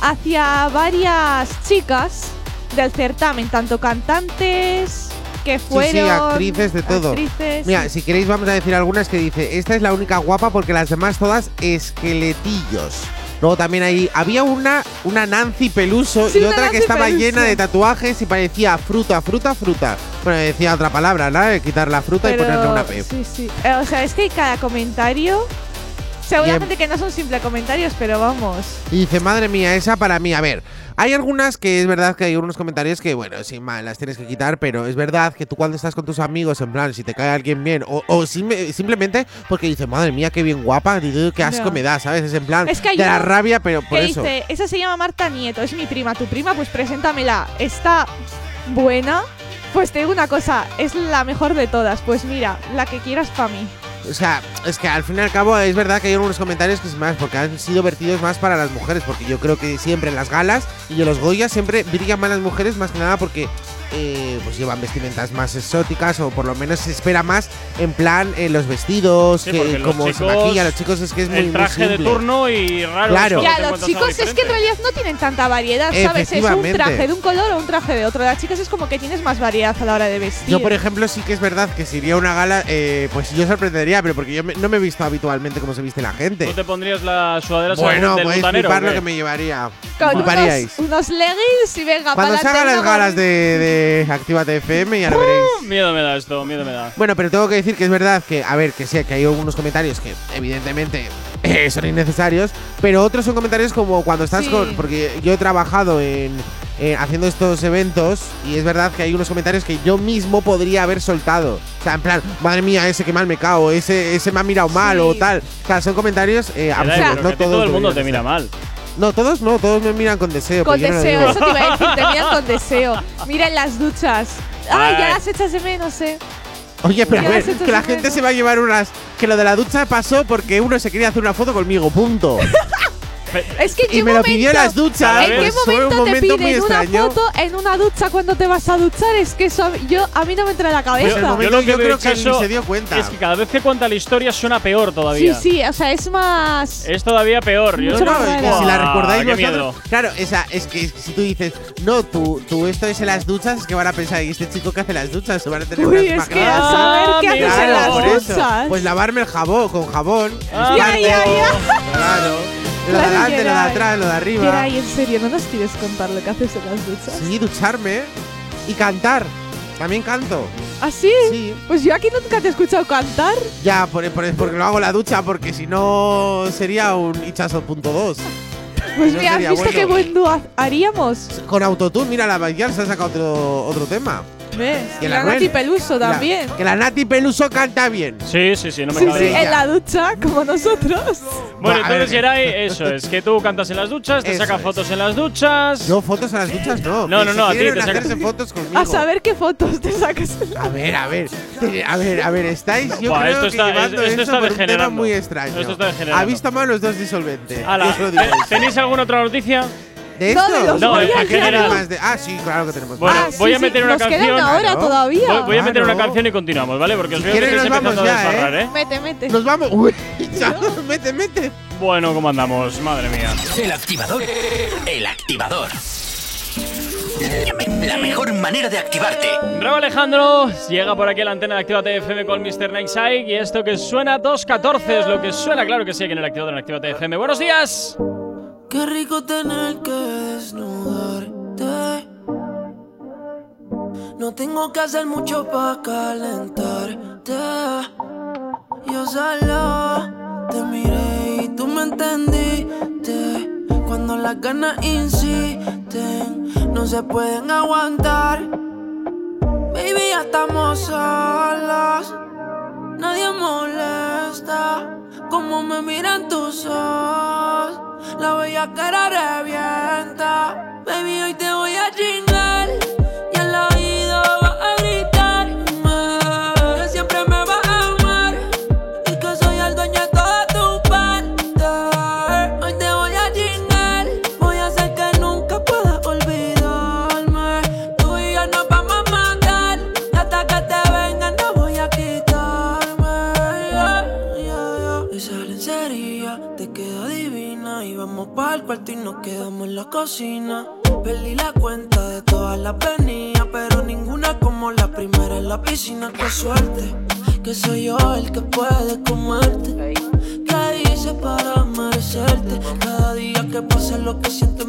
hacia varias chicas del certamen, tanto cantantes que Sí, fueron. sí, actrices de todo. actrices, Mira, sí. si queréis vamos a decir algunas que dice, esta es la única guapa porque las demás todas esqueletillos. Luego también hay, había una, una Nancy Peluso Sí, y otra que estaba Peluso. llena de tatuajes y parecía fruta, fruta, fruta. Bueno, decía otra palabra, ¿no? Quitar la fruta y ponerle una P. Sí, sí. Eh, O sea, es que cada comentario. Seguramente que no son simples comentarios, pero vamos. Y dice, madre mía, esa para mí. A ver, hay algunas que es verdad que hay unos comentarios que, bueno, sin mal, las tienes que quitar, pero es verdad que tú cuando estás con tus amigos, en plan, si te cae alguien bien, o, o sim- simplemente porque dice, madre mía, qué bien guapa, qué asco Ya. me da, ¿sabes? Es en plan, Es que de la rabia, pero por que eso. dice, esa se llama Marta Nieto, es mi prima, tu prima, pues preséntamela. Está buena. Pues te digo una cosa, es la mejor de todas. Pues mira, la que quieras para mí. O sea, es que al fin y al cabo es verdad que hay algunos comentarios que más, porque han sido vertidos más para las mujeres, porque yo creo que siempre en las galas y en los Goya siempre brillan más las mujeres, más que nada porque eh, pues llevan vestimentas más exóticas o por lo menos se espera más en plan en los vestidos, Sí, que los como se chicos, maquillan los chicos es que es muy, el muy traje de simple. turno y raro. Claro. es Ya, los chicos es que en realidad no tienen tanta variedad, ¿sabes? Es un traje de un color o un traje de otro. Las chicas es como que tienes más variedad a la hora de vestir. Yo, por ejemplo, sí que es verdad que si iría a una gala, eh, pues yo sorprendería, pero porque yo me- no me he visto habitualmente como se viste la gente. ¿Tú te pondrías la sudadera Bueno, del podéis butanero? flipar o lo que me llevaría. Con unos, unos leggings y venga, Cuando se hagan las galas de, de Actívate FM ya lo veréis. Uh, Miedo me da esto, miedo me da. Bueno, pero tengo que decir que es verdad que, a ver, que sí, que hay algunos comentarios que evidentemente eh, son innecesarios, pero otros son comentarios como cuando estás Sí. con... Porque yo he trabajado en, en haciendo estos eventos y es verdad que hay unos comentarios que yo mismo podría haber soltado. O sea, en plan, madre mía, ese que mal me cago, ese, ese me ha mirado mal Sí. o tal. O sea, son comentarios eh, absurdos, no todo el mundo te mira estar. mal. No, todos no, todos me miran con deseo. Con no deseo, eso te iba a decir, te miran con deseo. Mira en las duchas. Ay, ya las echas de menos, eh. Oye, pero ¿Qué a ver, que la gente se va a llevar unas. Que lo de la ducha pasó porque uno se quería hacer una foto conmigo, punto. Es que ¿en Y me lo momento- pidió en las duchas, ¿En qué fue un momento te momento piden una foto en una ducha cuando te vas a duchar? Es que eso yo a mí no me entra en la cabeza. yo lo que yo veo creo es que eso se dio cuenta. Es que cada vez que cuenta la historia suena peor Sí, todavía. sí, o sea, es más. Es todavía peor. Yo No, es que si la Buah, recordáis qué vosotros. miedo. Claro, esa, es que si tú dices, no, tú, tú esto es en las duchas, es que van a pensar, ¿y este chico que hace las duchas? Se van a tener Uy, unas es que imágenes. a saber qué haces en las duchas. Pues lavarme el jabón con jabón. Ah, Ya, ya, ya. Claro. Lo de adelante, lo de atrás, lo de arriba. Geray, en serio, ¿no nos quieres contar lo que haces en las duchas? Sí, ducharme y cantar. También canto. ¿Ah, sí? Sí. Pues yo aquí nunca te he escuchado cantar. Ya, por, por- porque lo hago en la ducha, porque si no sería un hichazo.2. Pues No mira, ¿has visto bueno. qué buen dúo ha- haríamos? Con autotune, mira, la Bayar se ha sacado otro, otro tema. ¿Ves? Y la la. Nati Peluso La- también. que la Nati Peluso canta bien. Sí, sí, sí, no me Sí, cabe sí, en la ducha, como nosotros. Bueno, entonces, Geray, eso es que tú cantas en las duchas, te Eso sacas es. fotos en las duchas. No, fotos a las duchas no. No, que no, si no, a ti te sacas- hacerse fotos conmigo. A saber qué fotos te sacas. en la- A ver, a ver, a ver, a ver, estáis yo Buah, creo esto que está- llevando esto esto está por un tema muy extraño. Esto está degenerando. Ha visto mal los dos disolventes. Ala, yo os lo ¿te- digo. ¿Tenéis alguna otra noticia? ¿De No, esto? de los No, Goya, en claro. general. Más de- ah, sí, claro que tenemos. Bueno, Ah, voy sí, a meter sí, una nos canción. queda una hora Claro. todavía. Voy, voy a meter una canción y continuamos, ¿vale? Porque os veo que estáis nos empezando vamos a ya, desbarrar, ¿eh? Mete, mete. Nos vamos. Uy, ya, mete, mete. Bueno, ¿cómo andamos? Madre mía. El activador. El activador. La mejor manera de activarte. Raúl Alejandro llega por aquí a la antena de Actívate FM con Mr. Nightside y esto que suena 2.14 es lo que suena, claro que sí, aquí en el activador en Actívate FM. ¡Buenos días! Qué rico tener que desnudarte. No tengo que hacer mucho para calentarte. Yo solo te miré y tú me entendiste. Cuando las ganas insisten, no se pueden aguantar. Baby, ya estamos solos. Nadie molesta como me miran tus ojos. La bella cara revienta. Baby, hoy te voy a chingar. Y nos quedamos en la cocina. Perdí la cuenta de todas las venidas, pero ninguna como la primera en la piscina. Qué suerte, que soy yo el que puede comerte. ¿Qué hice para merecerte? Cada día que pasa lo que sientes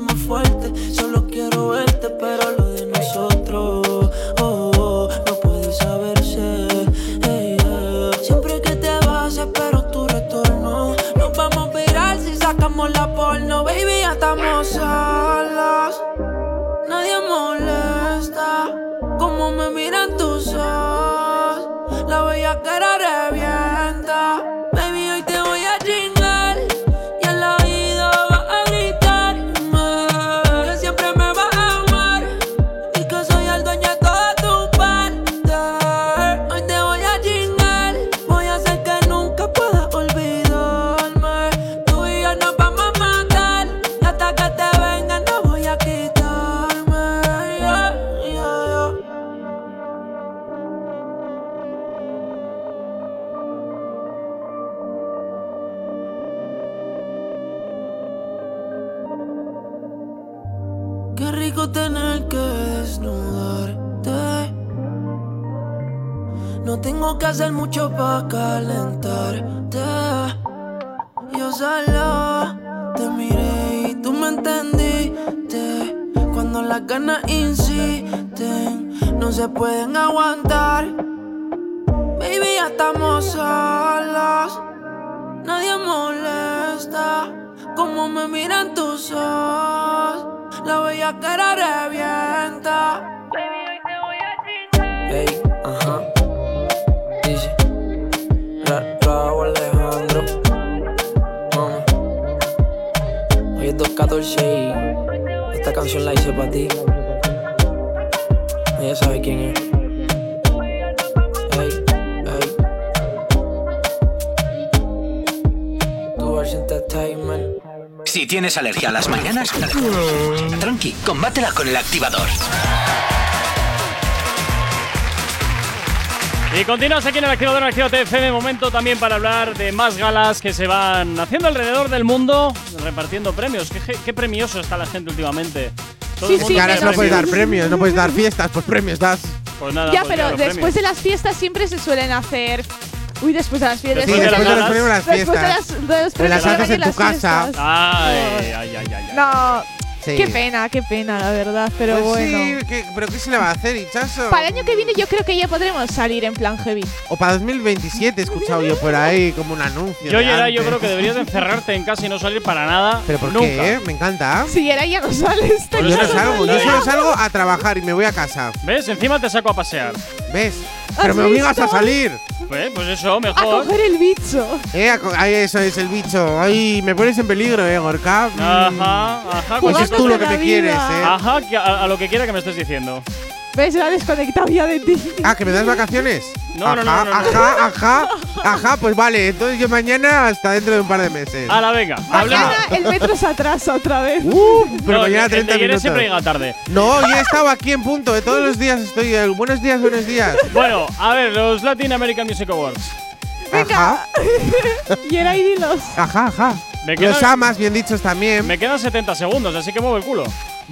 el activador. Y continuas aquí en el activador en Actívate FM, momento también para hablar de más galas que se van haciendo alrededor del mundo repartiendo premios. Qué, qué- premioso está la gente últimamente. Todo Sí, sí, quiere no puedes dar premios. no puedes dar fiestas, pues premios das. Pues nada, Ya, pues pero después premios. de las fiestas siempre se suelen hacer. Uy, después de las fiestas. Sí, después de premios las Después de fiestas. las, de Pues las premios haces suelen en tu las casa. fiestas. Ay, ay, ay, ay, ay. No, Sí. qué pena, qué pena, la verdad. Pero Pues bueno. sí, ¿qué- pero ¿qué se le va a hacer, Hichazo? Para el año que viene yo creo que ya podremos salir en plan heavy. O para 2027 he escuchado yo por ahí como un anuncio. Yo, de Yeray, yo creo que deberías de encerrarte en casa y no salir para nada. ¿Pero por nunca. qué? Me encanta. Si era ya no sales. Yo no salgo, yo solo salgo a trabajar y me voy a casa. ¿Ves? Encima te saco a pasear. ¿Ves? Pero me ¿Has obligas a salir. Pues, pues eso, A mejor. coger el bicho. Eh, a eso es el bicho. Ay, me pones en peligro, eh, Gorka. Ajá, ajá. Pues es tú lo que me quieres, vida. eh. Ajá, a, a lo que quiera que me estés diciendo. ¿Ves? Se ha desconectado ya de ti. Ah, ¿que me das vacaciones? No, no, no, Ajá, no, no. Ajá, ajá, ajá, pues vale. Entonces yo mañana hasta dentro de un par de meses. A la venga, hablemos. Mañana el metro se atrasa otra vez. Uh, pero No, mañana el de 30 Guille minutos. siempre llega tarde. No, yo he estado aquí en punto. eh, todos los días estoy. eh, buenos días, buenos días. Bueno, a ver, los Latin American Music Awards. Ajá, Y era y dilos. ajá, ajá. Me quedan- Los amas, bien dichos también. Me quedan 70 segundos, así que mueve el culo.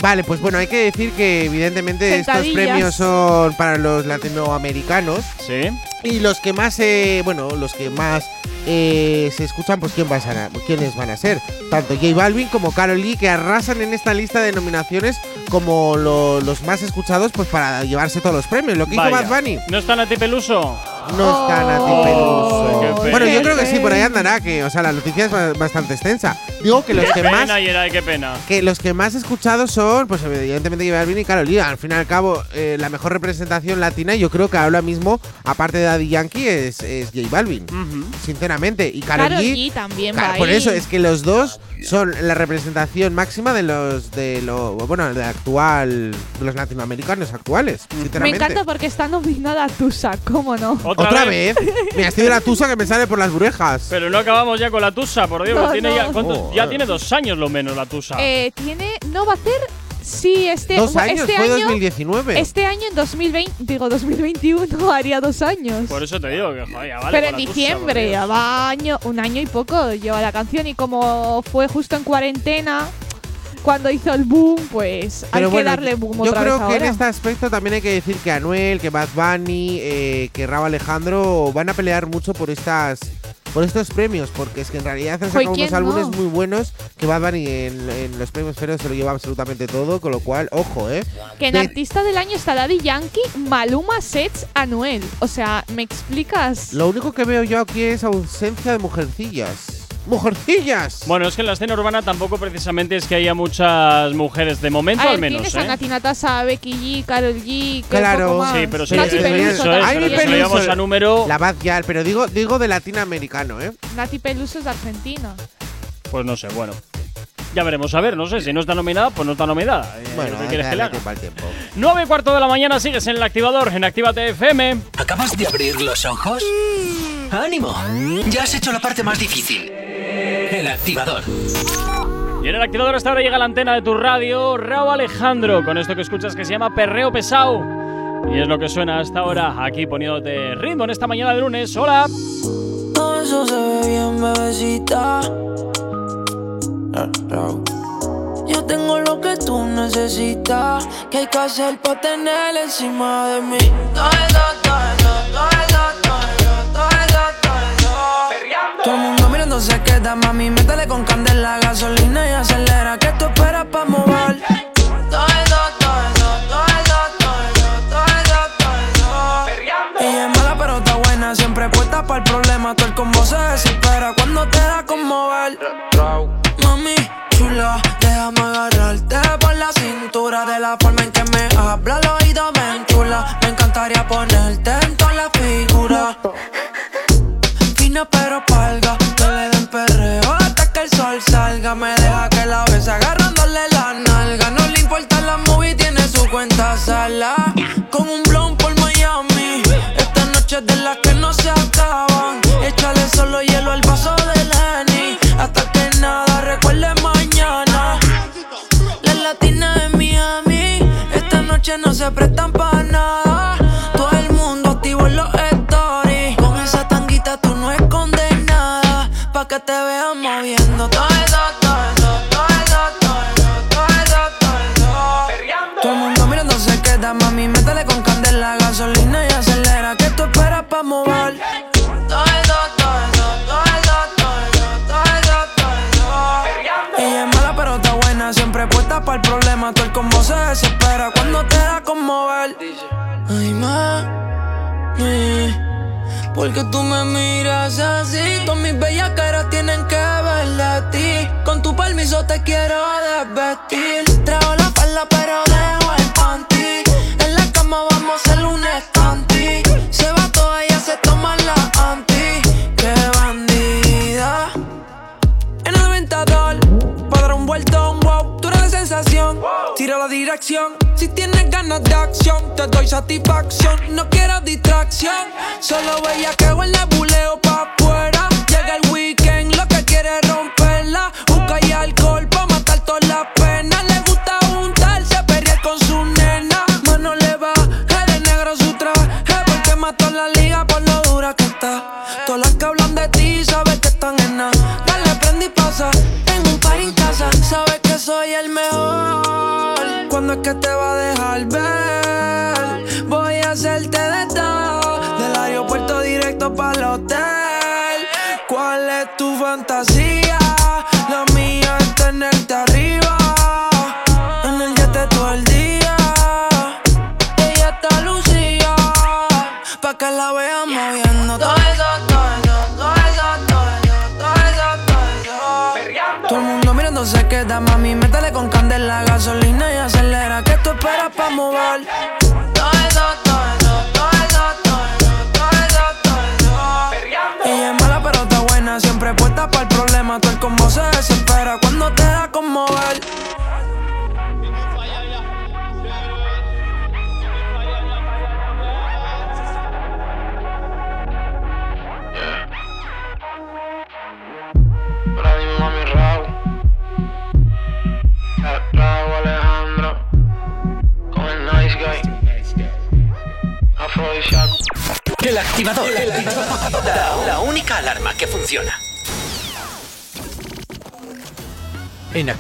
Vale, pues bueno, hay que decir que evidentemente estos premios son para los latinoamericanos Sí. y los que más, eh, bueno, los que más eh, se escuchan, pues ¿quién va a ser- quiénes van a ser. Tanto J Balvin como Karol G que arrasan en esta lista de nominaciones como lo- los más escuchados, pues para llevarse todos los premios. Lo que hizo Vaya. Bad Bunny ¿No está Nati Peluso? No está Nati Oh, Peluso. qué. Bueno, yo creo que sí, por ahí andará, que, o sea, la noticia es ba- bastante extensa. Digo que los Qué que más pena, Yeray, qué pena. que los que más escuchados son, pues evidentemente J Balvin y Karol G. Al fin y al cabo, eh, la mejor representación latina, yo creo que ahora mismo, aparte de Daddy Yankee, es, es J Balvin. Sinceramente. Y Karol Karol G. G también va por ahí. eso es que los dos son la representación máxima de los de lo bueno de actual de los latinoamericanos actuales Me sinceramente encanta porque está nominada Tusa, ¿cómo no? Otra, vez, mira estoy de la tusa que me sale por las brujas Pero no acabamos ya con la Tusa, por Dios. No, tiene no. Ya, ¿cuántos- Joder. ya tiene dos años lo menos la Tusa. Eh, tiene. No va a hacer. Sí, este, dos años este fue año. 2019 Este año en 2020, digo 2021, haría dos años. por eso te digo que joder, vale Pero en Tusa, diciembre, Dios. ya va año, un año y poco lleva la canción y como fue justo en cuarentena cuando hizo el boom, pues hay Pero que darle boom yo otra creo vez que en este aspecto también hay que decir que Anuel, que Bad Bunny, eh, que Rabo Alejandro van a pelear mucho por estas por estos premios, porque es que en realidad han sacado unos ¿quién álbumes no? muy buenos que Bad Bunny en, en los premios feroz se lo lleva absolutamente todo, con lo cual, ojo, eh. Que en De- artista del año está Daddy Yankee, Maluma, Sets, Anuel. O sea, ¿me explicas? Lo único que veo yo aquí es ausencia de mujercillas. ¡Mujercillas! Bueno, es que en la escena urbana tampoco precisamente es que haya muchas mujeres, de momento a ver, al menos. tienes a ¿eh? Natasha, Becky G, Claro. poco más. Sí, pero sí, Nati eh, Peluso eso es, pero si a número, La Bad Gyal, pero digo, digo de latinoamericano, ¿eh? Nati Peluso es de Argentina. pues no sé, bueno. Ya veremos, a ver, no sé, si no está nominada, pues no está nominada. Eh, Bueno, ¿qué quieres que le haga? tiempo al tiempo. 9 y cuarto de la mañana sigues en el activador, en Actívate FM. ¿Acabas de abrir los ojos? ¡Ánimo! Ya has hecho la parte más difícil. El activador. Y en el activador hasta ahora llega la antena de tu radio, Raúl Alejandro, con esto que escuchas que se llama Perreo Pesado. Y es lo que suena hasta ahora, aquí poniéndote ritmo en esta mañana de lunes. ¡Hola! Todo eso se ve bien, bebecita. Yo tengo lo que tú necesitas. Que hay que hacer para tener encima de mí. Todo eso, todo eso, todo eso, Todo el mundo mirando se queda, mami. Métele con candela, gasolina y acelera. Que tú esperas para mover. Todo eso, todo eso, todo eso, todo eso, todo eso, todo eso. Ella es mala, pero está buena. Siempre puesta para el problema. Todo el combo se desespera cuando te da conmover. Mami, chula, déjame agarrarte por la cintura. De la forma en que me habla, al oído me enchula. Me encantaría ponerte salga Me deja que la bese agarrándole la nalga. No le importa la movie, tiene su cuenta sala. Con un blon por Miami. Esta noche es de las que no se acaban. Échale solo hielo al vaso del Henny Hasta que nada recuerde mañana. La latina de Miami. Esta noche no se prestan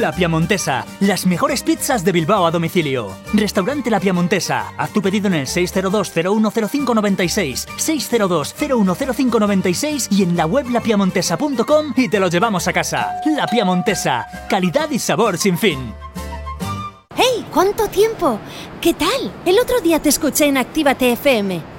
La Piamontesa, las mejores pizzas de Bilbao a domicilio. Restaurante La Piamontesa. Haz tu pedido en el 602-010596, 602-010596 y en la web lapiamontesa.com y te lo llevamos a casa. La Piamontesa, calidad y sabor sin fin. ¡Hey! ¿Cuánto tiempo? ¿Qué tal? El otro día te escuché en Actívate FM.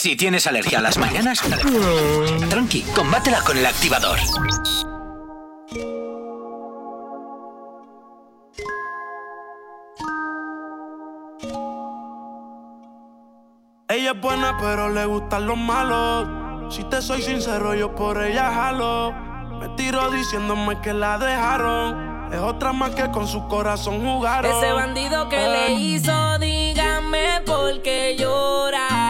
Si tienes alergia a las mañanas, tranqui, combátela con el activador. Ella es buena, pero le gustan los malos. Si te soy sincero, yo por ella jalo. Me tiro diciéndome que la dejaron. Es otra más que con su corazón jugaron. Ese bandido que le hizo, dígame por qué llora.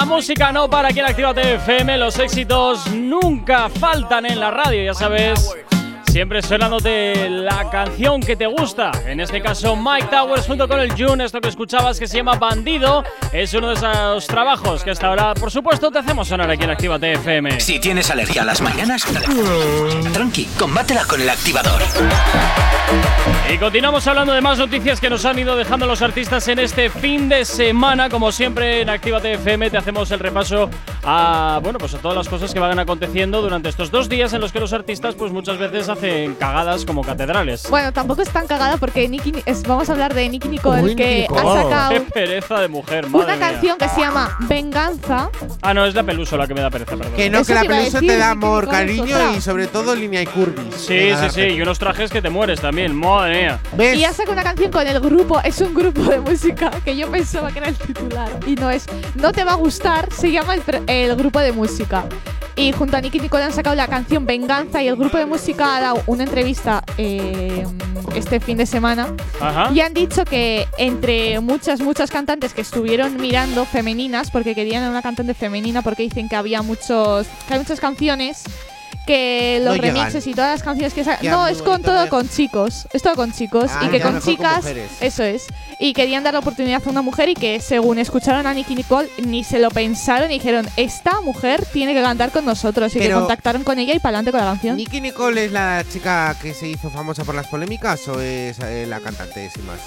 La música no para aquí en Actívate FM. Los éxitos nunca faltan en la radio, ya sabes. Siempre sonándote la canción que te gusta. En este caso, Mike Towers junto con el June. Esto que escuchabas que se llama Bandido. Es uno de esos trabajos que hasta ahora, por supuesto, te hacemos sonar aquí en Actívate FM. Si tienes alergia a las mañanas, tranqui, combátela con el activador. Y continuamos hablando de más noticias que nos han ido dejando los artistas en este fin de semana. Como siempre en Actívate FM te hacemos el repaso a bueno, pues a todas las cosas que van aconteciendo durante estos dos días en los que los artistas pues muchas veces hacen cagadas como catedrales. Bueno, tampoco es tan cagada porque Nicky, es- vamos a hablar de Nicky Nicole, Uy, que Nicky ha Nicole. sacado Qué pereza de mujer, madre una mía. canción que se llama Venganza. Ah, no, es la peluso la que me da pereza, perdón. Que no, Eso que la iba a pelusa decir, te da amor, Nicole cariño y sobre todo línea y curvis. Sí, sí, sí, y unos trajes que te mueres también, madre mía. ¿Ves? Y ha sacado una canción con el grupo, es un grupo de música que yo pensaba que era el titular y no es. No te va a gustar, se llama el, el grupo de música. Y junto a Nicky Nicole han sacado la canción Venganza y el grupo de música ha dado una entrevista eh, este fin de semana Ajá. y han dicho que entre muchas, muchas cantantes que estuvieron mirando femeninas, porque querían una cantante femenina, porque dicen que había muchos, que hay muchas canciones que los No remixes y todas las canciones que sa- Quedan no es con todo de- con chicos es todo con chicos Ah, y que con chicas eso es y querían dar la oportunidad a una mujer y que según escucharon a Nicky Nicole ni se lo pensaron y dijeron esta mujer tiene que cantar con nosotros y que contactaron con ella y para adelante con la canción ¿Nicky Nicole es la chica que se hizo famosa por las polémicas o es eh, la cantante sin más?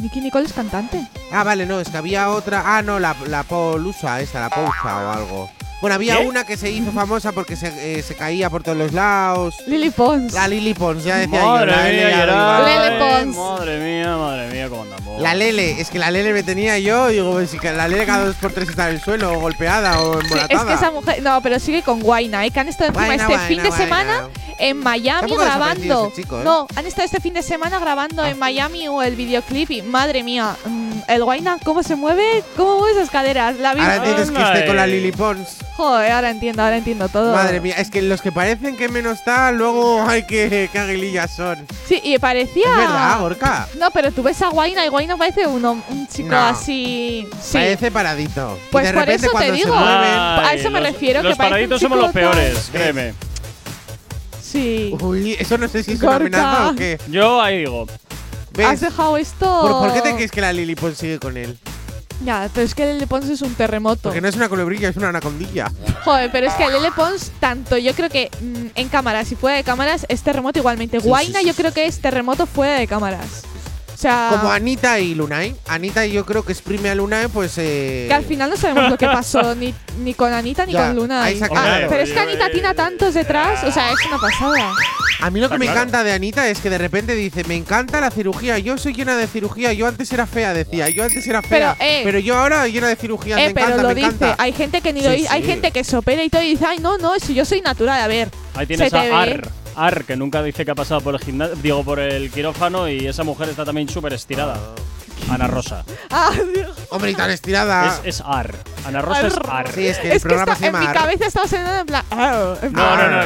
Nicky Nicole es cantante Ah, vale, no, es que había otra. Ah, no, la, la Polusa, esa, la Pousa o algo. Bueno, había ¿Qué? una que se hizo famosa porque se, eh, se caía por todos los lados. Lily Pons La Lily Pons, ya decía Madre yo. La mía. Lele Pons. Madre mía, madre mía, cómo andamos. La Lele, es que la Lele me tenía yo. Digo, pues, si que la Lele cada dos por tres está en el suelo, o golpeada o Sí, embolatada. es que esa mujer no pero sigue con Guaina ¿eh? que han estado encima este fin de semana en Miami grabando chico, ¿eh? no han estado este fin de semana grabando Ah. en Miami o el videoclip y madre mía mm, el Guaina cómo se mueve cómo mueve esas caderas la vi Ahora entiendes que esté con la Lily Pons. Joder, ahora entiendo, ahora entiendo todo. Madre mía, es que los que parecen que menos tal, luego hay que, que aguilillas son. Sí, y parecía. Es verdad, Gorka. No, pero tú ves a Guaina y Guaina parece uno, un chico No. así. Sí. Parece paradito. Y Pues de por repente eso te digo. se mueven. a eso me los- refiero, que Los un paraditos somos los peores, tal- créeme. Sí. Uy, eso no sé si es una amenaza o qué. Yo ahí digo. ¿Ves? ¿Has dejado esto? ¿Por, por qué te crees que la Lily Pons sigue con él? Ya, pero es que Lele Pons es un terremoto. Porque no es una culebrilla, es una anacondilla. Joder, pero es que Lele Pons, tanto yo creo que mm, en cámaras y fuera de cámaras es terremoto igualmente. Sí, Guaina sí, sí, yo creo que es terremoto fuera de cámaras. O sea, Como Anita y Lunay. Anita yo creo que exprime a Lunay, pues eh. que al final no sabemos lo que pasó ni, ni con Anita ni Ya, con Luna. ahí se ha Ah, pero es que Anita tiene a tantos detrás, o sea, es una pasada. A mí lo que Está me claro. encanta de Anita es que de repente dice, me encanta la cirugía, yo soy llena de cirugía, yo antes era fea, decía, yo antes era fea, Pero, eh, yo ahora llena de cirugía, Eh, me pero encanta, lo me dice, encanta. hay gente que ni lo Sí, hay sí. gente que se opera y todo y dice, ay, no, no, si yo soy natural, a ver. Ahí tienes se te a ve. Ar, Ar, que nunca dice que ha pasado por el gimnasio, por el quirófano y esa mujer está también súper estirada. Ana Rosa. Ah, Dios. Hombre, y tan estirada. Es, es Ar. Ana Rosa es Ar. Sí, es que el Es que programa está- se en llama mi Ar. cabeza estaba sonando en plan. ah, en No, no, no,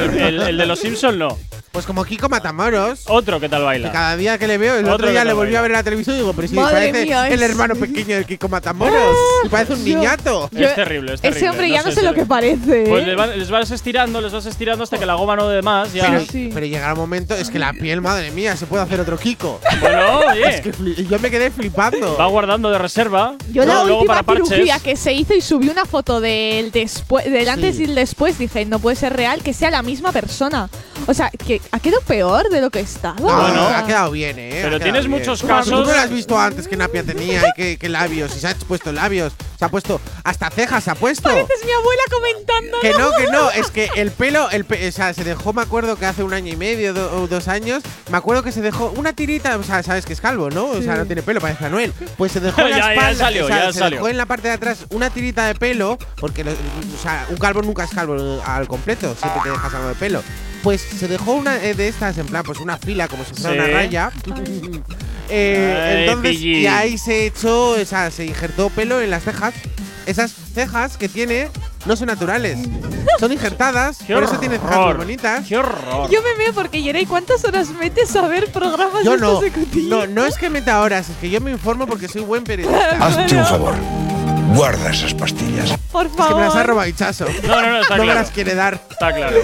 el, de los Simpsons no. Pues como Kiko Matamoros, Otro que tal que baila. cada día que le veo, el Otro otro que día le volví baila. a ver en la televisión y digo, pero si Madre parece mía, el es- hermano pequeño del Kiko Matamoros. y parece un Dios. niñato. Yo- es terrible, es terrible. Ese hombre ya no sé lo que parece. Pues ¿eh? les, va- les vas estirando, les vas estirando hasta que la goma no de más. Ya. Pero, Sí. pero llegará un momento, es que la piel, madre mía, se puede hacer otro Kiko. Bueno, oye. Es que yo me quedé flipando. Va guardando de reserva. Yo la luego, última para cirugía que se hizo y subí una foto del después, del antes Sí. y el después, dije, no puede ser real que sea la misma persona. O sea, que ha quedado peor de lo que estaba. No, Bueno. ha quedado bien, ¿eh? Pero tienes bien. muchos Tú casos- no lo has visto antes que Napia tenía y qué, qué labios. Y se ha puesto labios. Se ha puesto. Hasta cejas se ha puesto. Es mi abuela comentando. Que no, que no, es que el pelo, el pe- o sea, se dejó, me acuerdo que hace un año y medio do- o dos años, me acuerdo que se dejó una tirita, o sea, sabes que es calvo, ¿no? O sea, no tiene pelo, parece Anuel. Pues se dejó en la Ya, ya espalda, salió, o sea, ya se salió. dejó en la parte de atrás una tirita de pelo, porque, o sea, un calvo nunca es calvo al completo, siempre te dejas algo de pelo. Pues se dejó una eh, de estas, en plan, pues una fila, como si fuera Sí. una raya. Eh, Ay, entonces, pillín. y ahí se echó, o sea, se injertó pelo en las cejas. Esas cejas que tiene no son naturales, son injertadas, Qué por eso tiene cejas muy bonitas. ¡Qué horror! Yo me veo porque Yeray, ¿cuántas horas metes a ver programas Yo de no, estos no, no es que meta horas, es que yo me informo porque soy buen periodista. Hazte un favor. Guarda esas pastillas. Por Es que me las ha favor. robado Hichazo. No, no, no, está no me claro. las quiere dar. Está claro.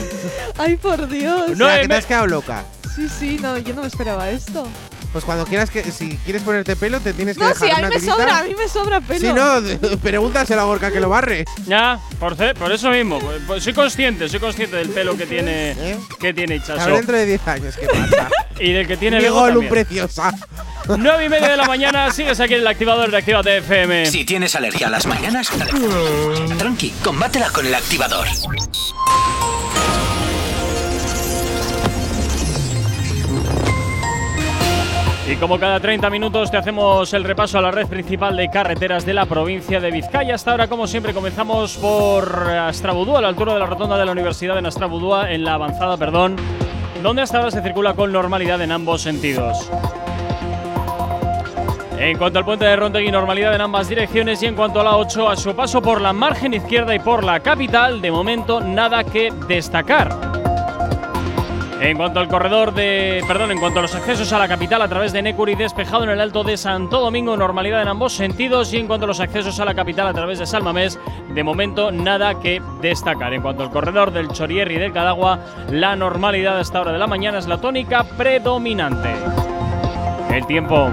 Ay, por Dios. O No, sea, eh, que te me- has quedado loca. Sí, sí, no, yo no me esperaba esto. Pues cuando quieras que, si quieres ponerte pelo, te tienes que No, dejar sí, a mí una me tirita. sobra, a mí me sobra pelo. Si no, pregúntaselo a Gorka que lo barre. Ya, por, ce- por eso mismo. pues- pues soy consciente, soy consciente del pelo que tiene, ¿Eh? que tiene ver dentro de 10 años qué pasa. Y del que tiene Bego Diego Lu también. preciosa. 9 y media de la mañana, sigues aquí en el activador de Actívate FM. Si tienes alergia a las mañanas, tranqui, combátela con el activador. Y como cada 30 minutos te hacemos el repaso a la red principal de carreteras de la provincia de Vizcaya. Hasta ahora, como siempre, comenzamos por Astrabudúa, a la altura de la rotonda de la Universidad de Astrabudúa, en la avanzada, perdón, donde hasta ahora se circula con normalidad en ambos sentidos. En cuanto al puente de Rontegui, normalidad en ambas direcciones y en cuanto a la 8, a su paso por la margen izquierda y por la capital, de momento nada que destacar. En cuanto al corredor de. Perdón, en cuanto a los accesos a la capital a través de Necuri, despejado en el alto de Santo Domingo, normalidad en ambos sentidos. Y en cuanto a los accesos a la capital a través de Salmamés, de momento nada que destacar. En cuanto al corredor del Chorierri y del Cadagua, la normalidad a esta hora de la mañana es la tónica predominante. El tiempo.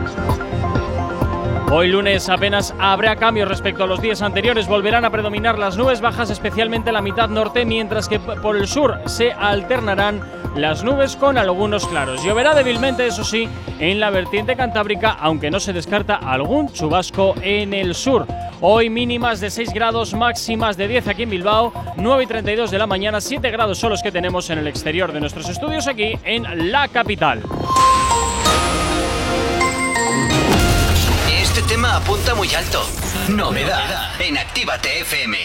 Hoy lunes apenas habrá cambios respecto a los días anteriores. Volverán a predominar las nubes bajas, especialmente en la mitad norte, mientras que por el sur se alternarán las nubes con algunos claros. Lloverá débilmente, eso sí, en la vertiente cantábrica, aunque no se descarta algún chubasco en el sur. Hoy mínimas de 6 grados, máximas de 10 aquí en Bilbao, 9 y 32 de la mañana, 7 grados son los que tenemos en el exterior de nuestros estudios aquí en la capital. Tema apunta muy alto. Novedad en Actívate FM.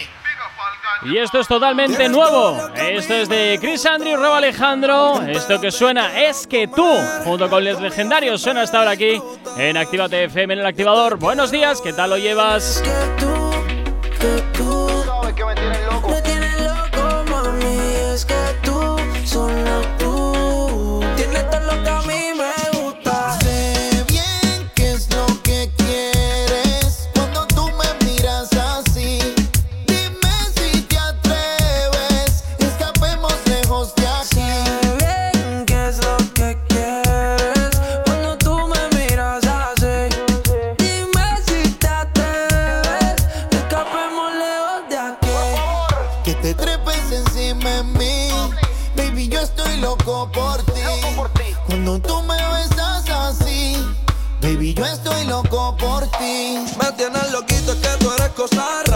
Y esto es totalmente nuevo. Esto es de Chris Andrew y Rob Alejandro. Esto que suena es que tú, junto con los legendarios, suena hasta ahora aquí en Actívate FM en el activador. Buenos días, ¿qué tal lo llevas? Me tienes loco, Me tienes loquito, es que tú eres cosa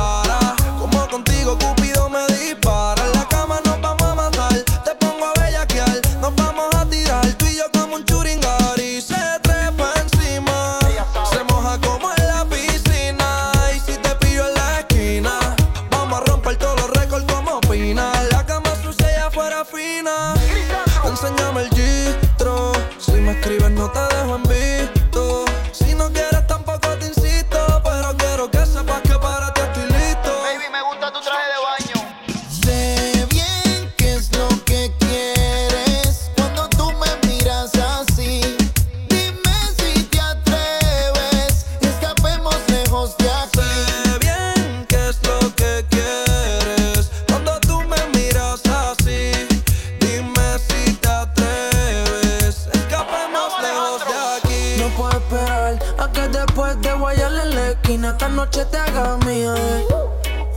guayarle en la esquina esta noche te haga mía. eh.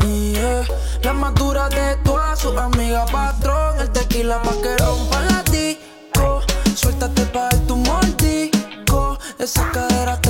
Yeah. La más dura de todas sus amigas, patrón. El tequila pa' que rompa la disco. Suéltate pa' tu mordisco. Esa cadera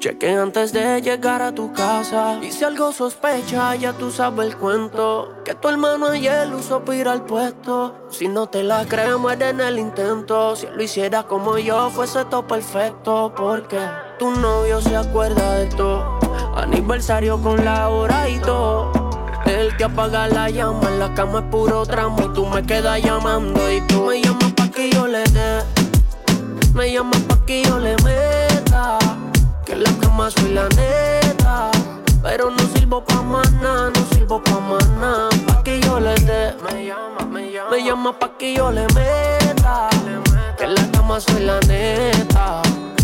Cheque antes de llegar a tu casa. Y si algo sospecha, ya tú sabes el cuento. Que tu hermano ayer usó para ir al puesto. Si no te la crees, muere en el intento. Si lo hiciera como yo, fuese todo perfecto. Porque tu novio se acuerda de todo. Aniversario con la hora y todo. El que apaga la llama en la cama es puro tramo y tú me quedas llamando y tú me llamas pa' que yo le dé. Me llamas pa' que yo le meta. Cama soy la neta. Pero no sirvo pa' más nada, no sirvo pa' más nada. Pa' que yo le dé. Me llama, me llama. Pa' que yo le meta. Que en la cama soy la neta.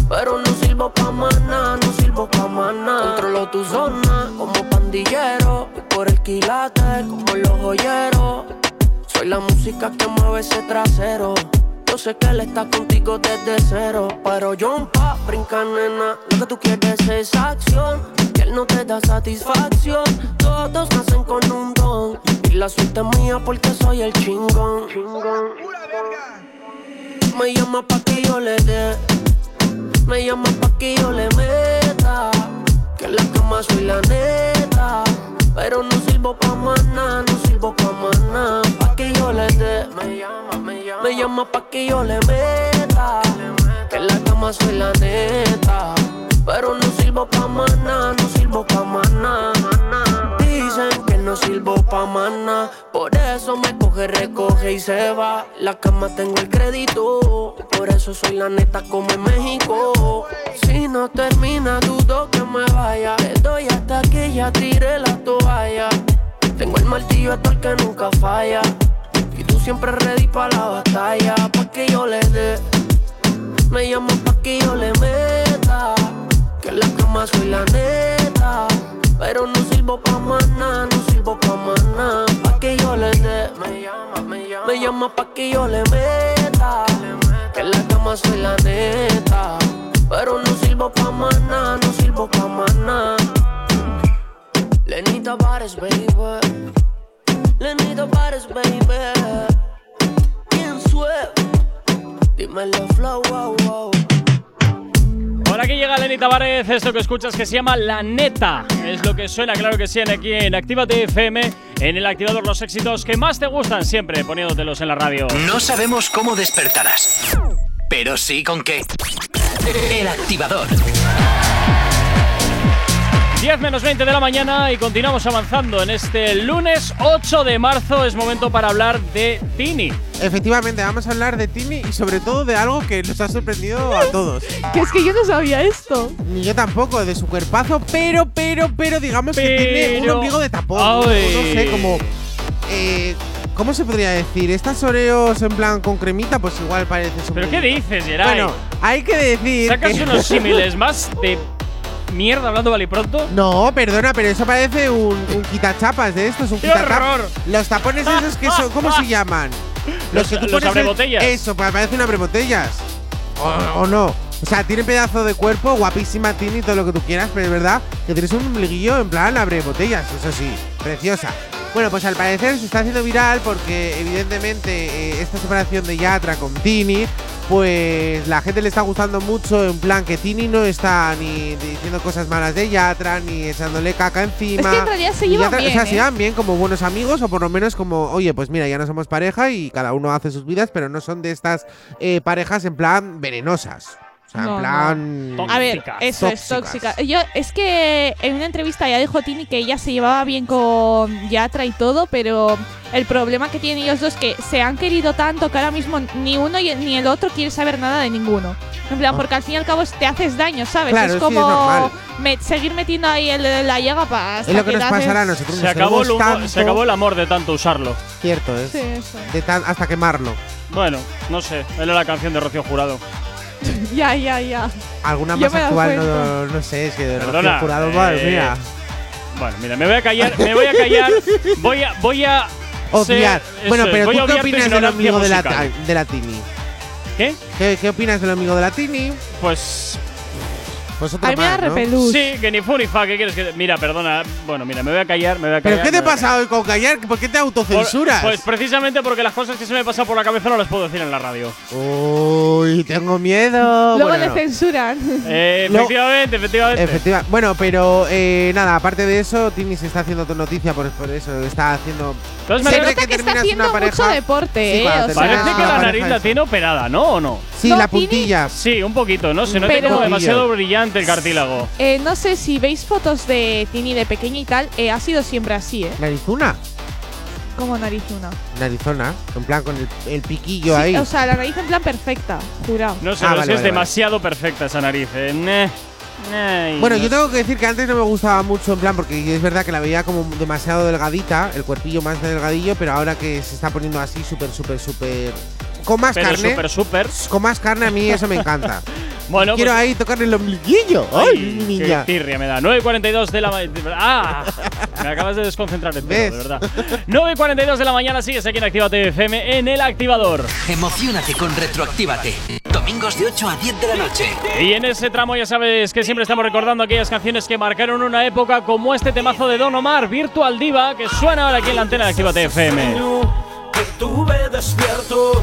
Pero no sirvo pa' más nada, no sirvo pa' más nada. Controlo tu zona como pandillero. Y por el quilate como los joyeros. Soy la música que mueve ese trasero. Yo sé que él está contigo desde cero. Pero yo pa' brincar, nena. Lo que tú quieres es acción. Y él no te da satisfacción. Todos nacen con un don. Y la suerte es mía porque soy el chingón. Me llama pa' que yo le dé. Me llama pa' que yo le meta. Que en la cama soy la neta. Pero no sirvo pa' nada, no sirvo pa' pa' que yo le meta. Que en la cama soy la neta. Pero no sirvo pa' nada, no sirvo pa' nada. Dicen que no sirvo pa' nada. Por eso me coge, recoge y se va. La cama tengo el crédito. Por eso soy la neta como en México. Si no termina, dudo que me vaya. Le doy hasta que ya tire la toalla. Tengo el martillo hasta el que nunca falla. Siempre ready pa' la batalla. Pa' que yo le dé. Me llama pa' que yo le meta. Que en la cama soy la neta. Pero no sirvo pa' nada, no sirvo pa' nada. Pa' que yo le dé. Me llama, me llama. Me llama pa' que yo le meta. Que en la cama soy la neta. Pero no sirvo pa' nada, no sirvo pa' nada. Lenita Bares, baby. Lenita Bares, baby. ¿Quién suave? Dímelo, flow, wow, wow. Por aquí llega Lenny Tavares, esto que escuchas que se llama La Neta. Es lo que suena, claro que sí, aquí en Actívate FM, en el activador los éxitos que más te gustan, siempre poniéndotelos en la radio. No sabemos cómo despertarás, pero sí con qué. El activador. 10 menos 20 de la mañana y continuamos avanzando en este lunes 8 de marzo. Es momento para hablar de Tini. Efectivamente, vamos a hablar de Tini y sobre todo de algo que nos ha sorprendido a todos. Que es que yo no sabía esto. Ni yo tampoco, de su cuerpazo, pero, pero, pero, digamos que tiene un ombligo de tapón. Ay. No sé, como. eh, ¿Cómo se podría decir? ¿Estas oreos en plan con cremita? Pues igual parece su ¿Pero qué dices, Geray? Bueno, hay que decir. ¿Sacas que- unos símiles más de mierda hablando vale pronto? No, perdona, pero eso parece un, un quitachapas de estos, un ¡Qué horror! Los tapones esos que son, ¿cómo se llaman? Los- que tú los abrebotellas. Eso, pa- parece un abrebotellas. O, o no. O sea, tiene pedazo de cuerpo, guapísima Tini, todo lo que tú quieras, pero es verdad que tienes un ombliguillo en plan abrebotellas, eso sí, preciosa. Bueno, pues al parecer se está haciendo viral porque evidentemente eh, esta separación de Yatra con Tini, pues la gente le está gustando mucho en plan que Tini no está ni diciendo cosas malas de Yatra, ni echándole caca encima. Es que en realidad se llevan Yatra- bien, O sea, se ¿eh? llevan bien como buenos amigos o por lo menos como, oye, pues mira, ya no somos pareja y cada uno hace sus vidas, pero no son de estas eh, parejas en plan venenosas. Sea, No, en plan. A ver, eso es tóxica. Yo, es que en una entrevista ya dijo Tini que ella se llevaba bien con Yatra y todo, pero el problema que tienen ellos dos es que se han querido tanto que ahora mismo ni uno y- ni el otro quiere saber nada de ninguno. En plan, Ah. porque al fin y al cabo te haces daño, ¿sabes? Claro, es sí, es como me- seguir metiendo ahí el- la llaga para. Es lo que nos pasará a nosotros. Se nos acabó, el tanto. se acabó el amor de tanto usarlo. Cierto, es. Sí, eso. De tan- hasta quemarlo. Bueno, no sé. Era la canción de Rocío Jurado. ya, ya, ya. Alguna Yo más me actual, no, no sé, es que de Perdona, Rocío Jurado, madre eh, mía. Bueno, mira, me voy a callar, me voy a callar. Voy a, voy a Obviar. ser- Bueno, eso es, pero voy ¿tú qué obviar tu opinas del ignorancia amigo de la, musical. de la Tini? ¿Qué? ¿Qué, qué opinas del amigo de la Tini? Pues Pues otro A mí me da más, ¿no? repelús. Sí, que ni fu ni fa, ¿qué quieres que.? Mira, perdona. Bueno, mira, me voy a callar, me voy a ¿Pero callar. qué te voy a pasa hoy con callar? ¿Por qué te Por- autocensuras? Pues precisamente porque las cosas que se me pasan por la cabeza no las puedo decir en la radio. Uy, tengo miedo. Luego Bueno, le no. censuran. Eh, efectivamente, efectivamente. Efectiva. Bueno, pero eh, nada, aparte de eso, Tini se está haciendo tu noticia por, por eso. Está haciendo. Entonces me Se Siempre nota que está terminas haciendo una pareja. mucho deporte, Sí, ¿eh? cuando O terminas Parece que la pareja nariz la tiene operada, ¿no? ¿O no? Sí, No, la puntilla. Sí, un poquito, ¿no? Se nota Pero- como demasiado brillante el cartílago. Eh, no sé si veis fotos de Tini de pequeña y tal, eh, ha sido siempre así, ¿eh? Narizuna. Como narizuna. Narizona. En plan con el, el piquillo Sí, ahí. o sea, la nariz en plan perfecta, jurado. No sé, Ah, vale, es que es vale, demasiado perfecta esa nariz. Eh. Neh. Ay, Bueno, no yo sé. tengo que decir que antes no me gustaba mucho, en plan, porque es verdad que la veía como demasiado delgadita, el cuerpillo más delgadillo, pero ahora que se está poniendo así súper, súper, súper. Con más Pero carne. súper, súper. Con más carne a mí eso me encanta. Bueno, Quiero pues- ahí tocarle el ombliguillo. ¡Ay, mi qué niña! tirria me da. 9.42 de la mañana. ¡Ah! Me acabas de desconcentrar entero, de ¿Ves? verdad. 9.42 de la mañana sigues aquí en Actívate FM en el activador. Emocionate con Retroactívate. Domingos de 8 a 10 de la noche. Y en ese tramo ya sabes que siempre estamos recordando aquellas canciones que marcaron una época como este temazo de Don Omar, Virtual Diva, que suena ahora aquí en la antena de Actívate FM. que tuve despierto,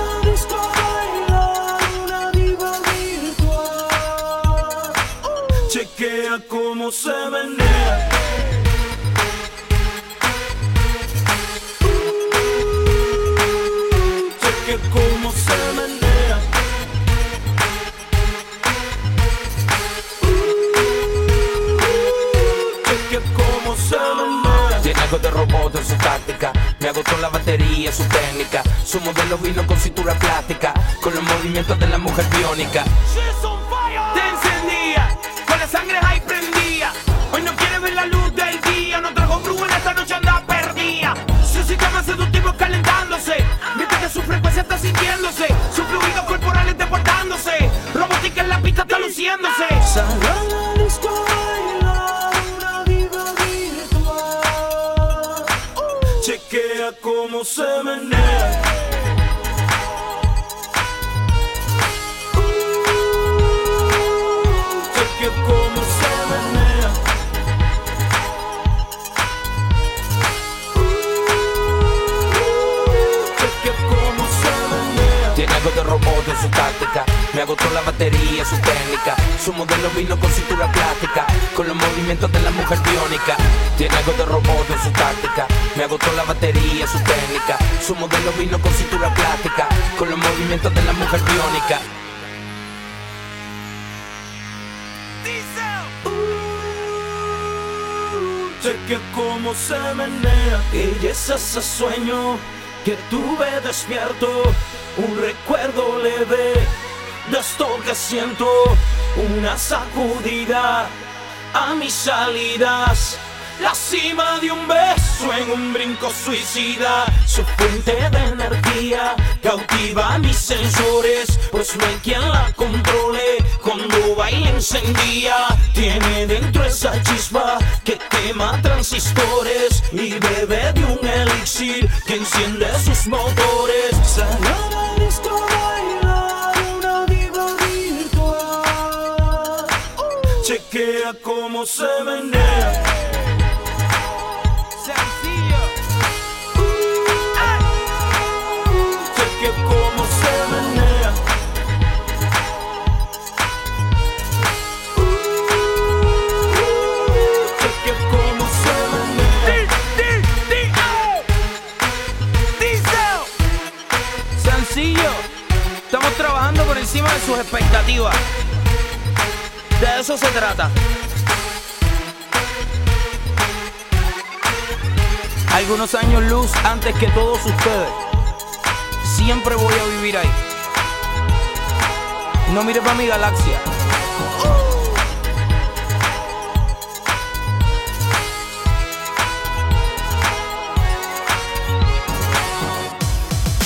Cómo se menea. Chequea cómo se menea. Chequea cómo se menea. Tiene algo de robot en su táctica. Me agotó la batería, su técnica. Su modelo vino con cintura plástica. Con los movimientos de la mujer biónica. Te encendía, con la sangre ahí prendía. Hoy no quiere ver la luz del día, no trajo en esta noche anda perdida. Su sistema seductivo calentándose, mientras que su frecuencia está sintiéndose. Su fluido corporal está portándose, robótica en la pista está luciéndose. Chequea cómo se menea. Su táctica. Me agotó la batería, su técnica. Su modelo vino con cintura plástica. Con los movimientos de la mujer biónica. Tiene algo de robot en su táctica. Me agotó la batería, su técnica. Su modelo vino con cintura plástica. Con los movimientos de la mujer biónica. Cheque cómo se menea. Ella es ese sueño que tuve despierto. Un recuerdo leve de esto que siento. Una sacudida a mis salidas. La cima de un beso en un brinco suicida. Su fuente de energía cautiva mis sensores. Pues no hay quien la controle. Cuando baila encendía. Tiene dentro esa chispa que quema transistores. Y bebe de un elixir que enciende sus motores. Salió a la disco a bailar una diva virtual. Chequea cómo se menea. De eso se trata. Algunos años luz antes que todos ustedes. Siempre voy a vivir ahí. No mire para mi galaxia.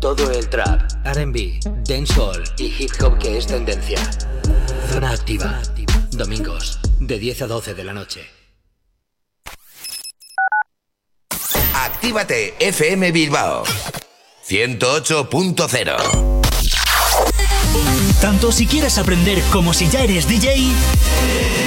todo el trap, RB, dancehall y hip hop que es tendencia. Zona activa. Domingos, de 10 a 12 de la noche. Actívate FM Bilbao 108.0 Tanto si quieres aprender como si ya eres DJ,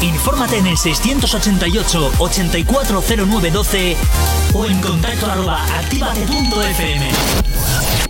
Infórmate en el 688 840912 o en contacto arroba activate.fm.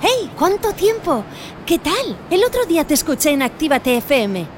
¡Hey! ¿Cuánto tiempo? ¿Qué tal? El otro día te escuché en Actívate FM.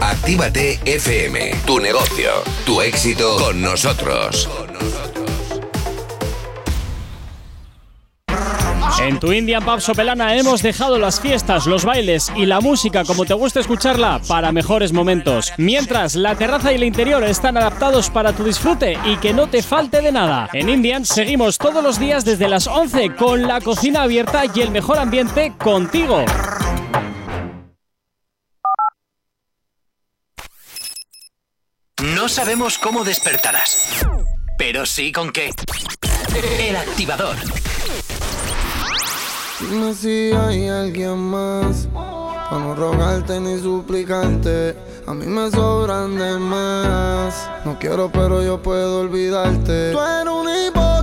Actívate FM, tu negocio, tu éxito con nosotros. En tu Indian Pub Sopelana hemos dejado las fiestas, los bailes y la música como te gusta escucharla para mejores momentos. Mientras la terraza y el interior están adaptados para tu disfrute y que no te falte de nada. En Indian seguimos todos los días desde las 11 con la cocina abierta y el mejor ambiente contigo. No sabemos cómo despertarás, pero sí con qué. El activador. Dime si hay alguien más Para no rogarte ni suplicarte A mí me sobran de más No quiero pero yo puedo olvidarte Tú eres un hipócrita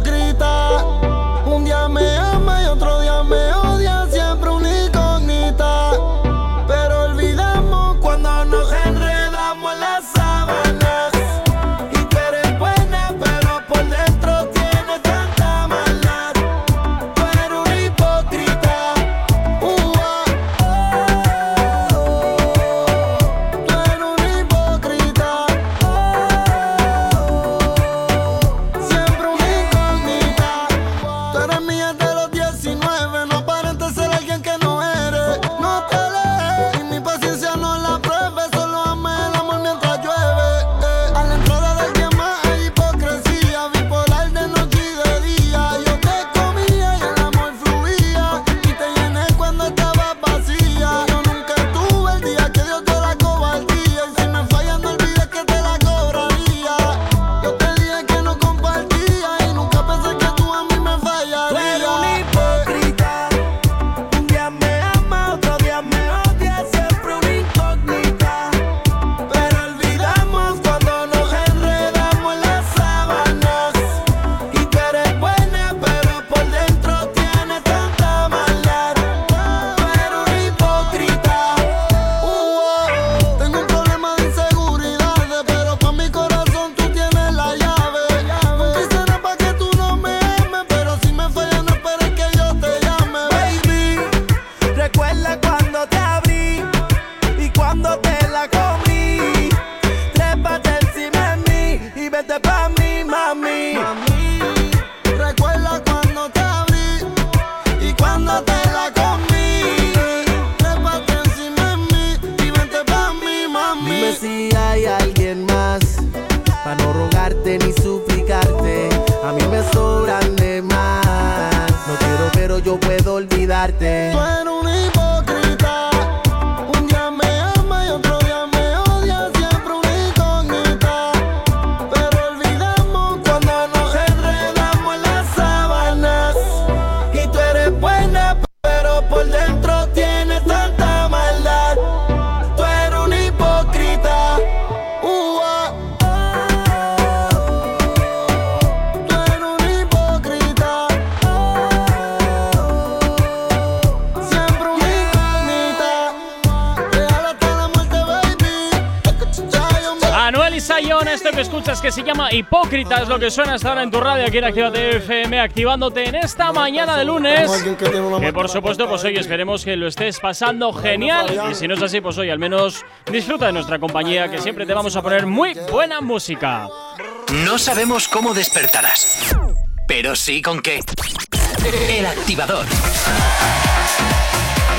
Hipócrita, es lo que suena hasta ahora en tu radio aquí en Actívate FM, activándote en esta mañana de lunes. Que por supuesto, pues hoy esperemos que lo estés pasando genial. Y si no es así, pues hoy al menos disfruta de nuestra compañía, que siempre te vamos a poner muy buena música. No sabemos cómo despertarás, pero sí con qué. El activador.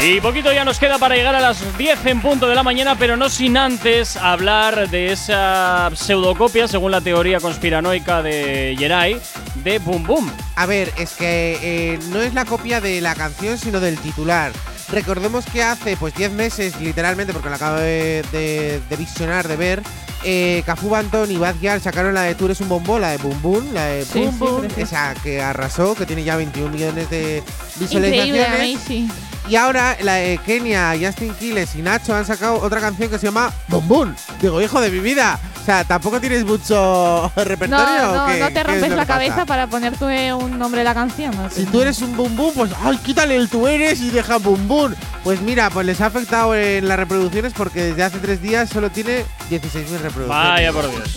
Y poquito ya nos queda para llegar a las 10 en punto de la mañana, pero no sin antes hablar de esa pseudocopia, según la teoría conspiranoica de Jerai, de Boom Boom. A ver, es que eh, no es la copia de la canción, sino del titular. Recordemos que hace pues 10 meses, literalmente, porque lo acabo de, de- de visionar, de ver, eh, Cafú Bantón y Bad Gyal sacaron la de Tú eres un bombón, la de Boom Boom, la de Sí, Boom sí, Boom, esa que arrasó, que tiene ya 21 millones de Increíble, visualizaciones. sí. Y ahora la de Kenia, Justin Quiles y Nacho han sacado otra canción que se llama Boom Boom. Digo, hijo de mi vida. O sea, tampoco tienes mucho repertorio. No, ¿o no, qué? no ¿Qué te es rompes la que pasa? cabeza para ponerte un nombre de la canción. ¿no? Si tú eres un boom boom, pues ay, quítale el tú eres y deja boom boom. Pues mira, pues les ha afectado en las reproducciones porque desde hace tres días solo tiene 16.000 reproducciones. Vaya por Dios.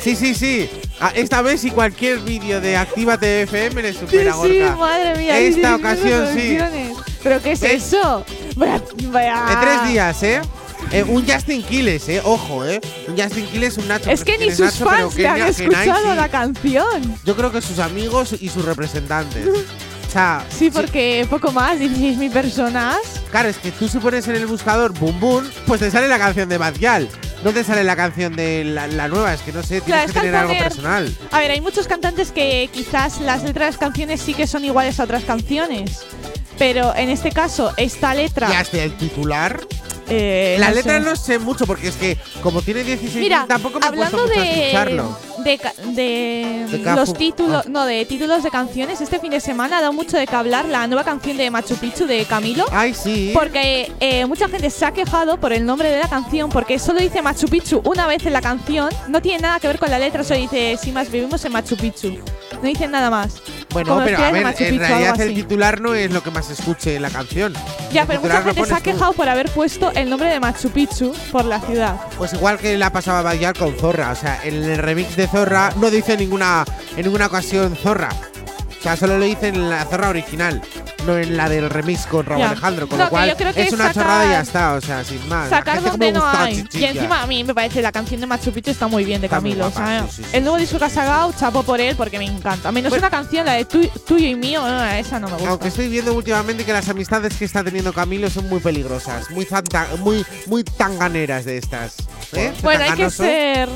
Sí, sí, sí. Ah, Esta vez y cualquier vídeo de Actívate FM le Sí, supera sí, Gorka. madre mía. Esta 16.000 ocasión sí. ¿Pero qué es ¿Ves? eso? Vaya, vaya. En tres días, ¿eh? Eh, un Justin Quiles, ¿eh? Ojo, ¿eh? Un Justin Quiles, un Nacho. Es que ni ¿quién es sus Nacho? Fans le han escuchado la canción. Yo creo que sus amigos y sus representantes. O sea, Sí, porque poco más, 16.000 personas. Claro, es que tú si pones en el buscador Boom Boom, pues te sale la canción de Bad Gyal. No te sale la canción de la, la nueva, es que no sé, tienes Claro, que tener algo poner- personal. A ver, hay muchos cantantes que quizás las letras de las canciones sí que son iguales a otras canciones. Pero en este caso, esta letra. Y hasta el titular. eh, la no letra sé. no sé mucho porque es que como tiene 16 Mira, tampoco me hablando mucho de, escucharlo. De, de De los títulos, ah. no, de títulos de canciones, este fin de semana ha dado mucho de qué hablar la nueva canción de Machu Picchu de Camilo. Ay, sí. Porque eh, mucha gente se ha quejado por el nombre de la canción, porque solo dice Machu Picchu una vez en la canción, no tiene nada que ver con la letra, solo dice si más vivimos en Machu Picchu. No dice nada más. Bueno, Como pero a ver, Machu en Picchu, realidad el titular no es lo que más se escuche en la canción. Ya, El pero mucha gente se ha pones tú. quejado por haber puesto el nombre de Machu Picchu por la ciudad. Pues igual que la pasaba Gyal con Zorra. O sea, en el remix de Zorra no dice ninguna, en ninguna ocasión Zorra. O sea, solo lo dice en la Zorra original, no en la del remix con Raúl Ya. Alejandro. Con lo que cual es una sacar- chorrada y ya está. O sea, sin más. Sacar donde no hay. Y chichilla. encima a mí me parece la canción de Machu Picchu está muy bien de Está Camilo. guapa, sí, sí, sí, el nuevo disco que ha sacado, chapo por él porque me encanta. Menos una canción, la de tu- tuyo y mío, no, esa no me gusta. Aunque estoy viendo últimamente que las amistades que está teniendo Camilo son muy peligrosas, muy zanta- muy muy tanganeras de estas. ¿eh? bueno, hay que ser.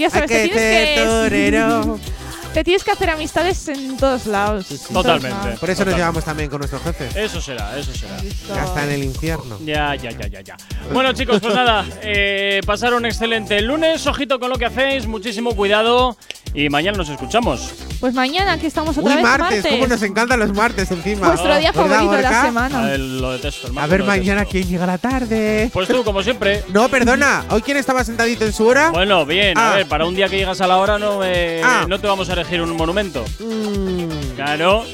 Ya Hay sabes, te tienes que. torero. te tienes que hacer amistades en todos lados. Totalmente. lados. Por eso nos llevamos también con nuestro jefe. Eso será, eso será. Ya está en el infierno. Ya, ya, ya, ya, ya. Bueno, chicos, pues nada, eh, pasar un excelente lunes. Ojito con lo que hacéis, muchísimo cuidado. Y mañana nos escuchamos. Pues mañana que estamos otra Uy, vez martes, martes. cómo nos encantan los martes encima. Vuestro día ¿Verdad, favorito de la semana. A él lo detesto, el A ver lo mañana detesto. quién llega a la tarde. Pues tú, como siempre. No, perdona. ¿Hoy quién estaba sentadito en su hora? Bueno, bien, a Ah. ver, para un día que llegas a la hora no, eh, Ah. no te vamos a elegir un monumento. Mm. Claro.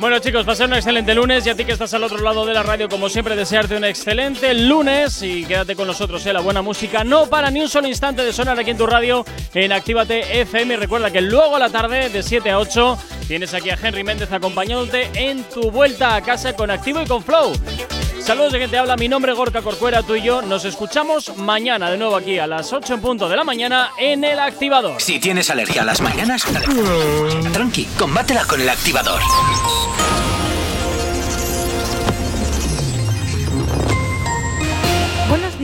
Bueno, chicos, pasad un excelente lunes y a ti que estás al otro lado de la radio, como siempre, desearte un excelente lunes y quédate con nosotros, eh, la buena música no para ni un solo instante de sonar aquí en tu radio en Actívate FM. Y recuerda que luego a la tarde, de 7 a 8, tienes aquí a Henry Méndez acompañándote en tu vuelta a casa con Activo y con Flow. Saludos de quien te habla, mi nombre es Gorka Corcuera, tú y yo nos escuchamos mañana de nuevo aquí a las 8 en punto de la mañana en el activador. Si tienes alergia a las mañanas, tranqui, combátela con el activador.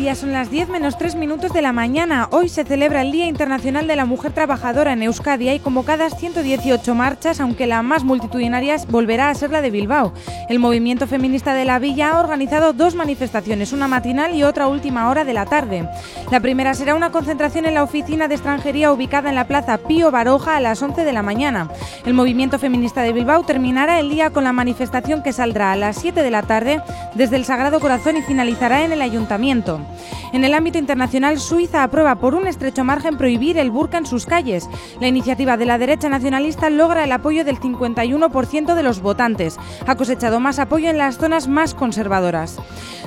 Día, son las 10 menos 3 minutos de la mañana. Hoy se celebra el Día Internacional de la Mujer Trabajadora en Euskadi. Hay convocadas 118 marchas, aunque la más multitudinaria volverá a ser la de Bilbao. El movimiento feminista de la villa ha organizado dos manifestaciones, una matinal y otra última hora de la tarde. La primera será una concentración en la oficina de extranjería ubicada en la plaza Pío Baroja a las 11 de la mañana. El movimiento feminista de Bilbao terminará el día con la manifestación que saldrá a las 7 de la tarde desde el Sagrado Corazón y finalizará en el ayuntamiento. En el ámbito internacional, Suiza aprueba por un estrecho margen prohibir el burka en sus calles. La iniciativa de la derecha nacionalista logra el apoyo del 51% de los votantes. Ha cosechado más apoyo en las zonas más conservadoras.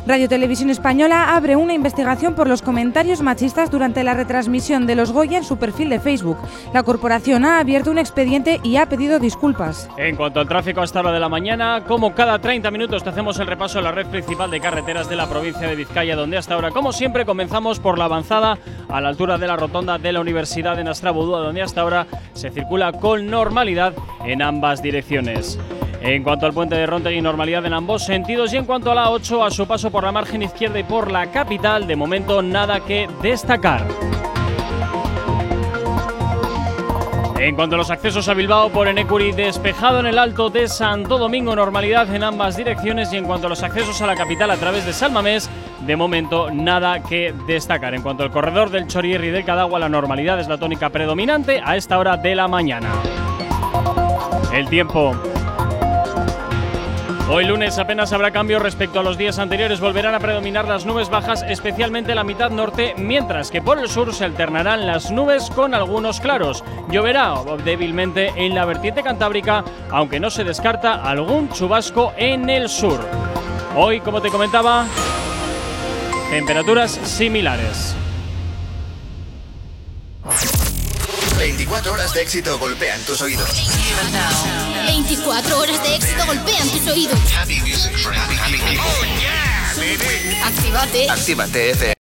Radio Televisión Española abre una investigación por los comentarios machistas durante la retransmisión de los Goya en su perfil de Facebook. La corporación ha abierto un expediente y ha pedido disculpas. En cuanto al tráfico hasta la de la mañana, como cada 30 minutos te hacemos el repaso a la red principal de carreteras de la provincia de Vizcaya, donde hasta ahora, como siempre, comenzamos por la avanzada a la altura de la rotonda de la Universidad de Nastrabudúa, donde hasta ahora se circula con normalidad en ambas direcciones. En cuanto al puente de Rontegui, normalidad en ambos sentidos. Y en cuanto a la 8, a su paso por la margen izquierda y por la capital, de momento nada que destacar. En cuanto a los accesos a Bilbao por Enecuri, despejado en el alto de Santo Domingo, normalidad en ambas direcciones. Y en cuanto a los accesos a la capital a través de Salmamés, de momento nada que destacar. En cuanto al corredor del Chorierri y del Cadagua, la normalidad es la tónica predominante a esta hora de la mañana. El tiempo. Hoy lunes apenas habrá cambio respecto a los días anteriores. Volverán a predominar las nubes bajas, especialmente en la mitad norte, mientras que por el sur se alternarán las nubes con algunos claros. Lloverá débilmente en la vertiente cantábrica, aunque no se descarta algún chubasco en el sur. Hoy, como te comentaba, temperaturas similares. 24 horas de éxito golpean tus oídos. 24 horas de éxito golpean tus oídos. Actívate. Actívate FM.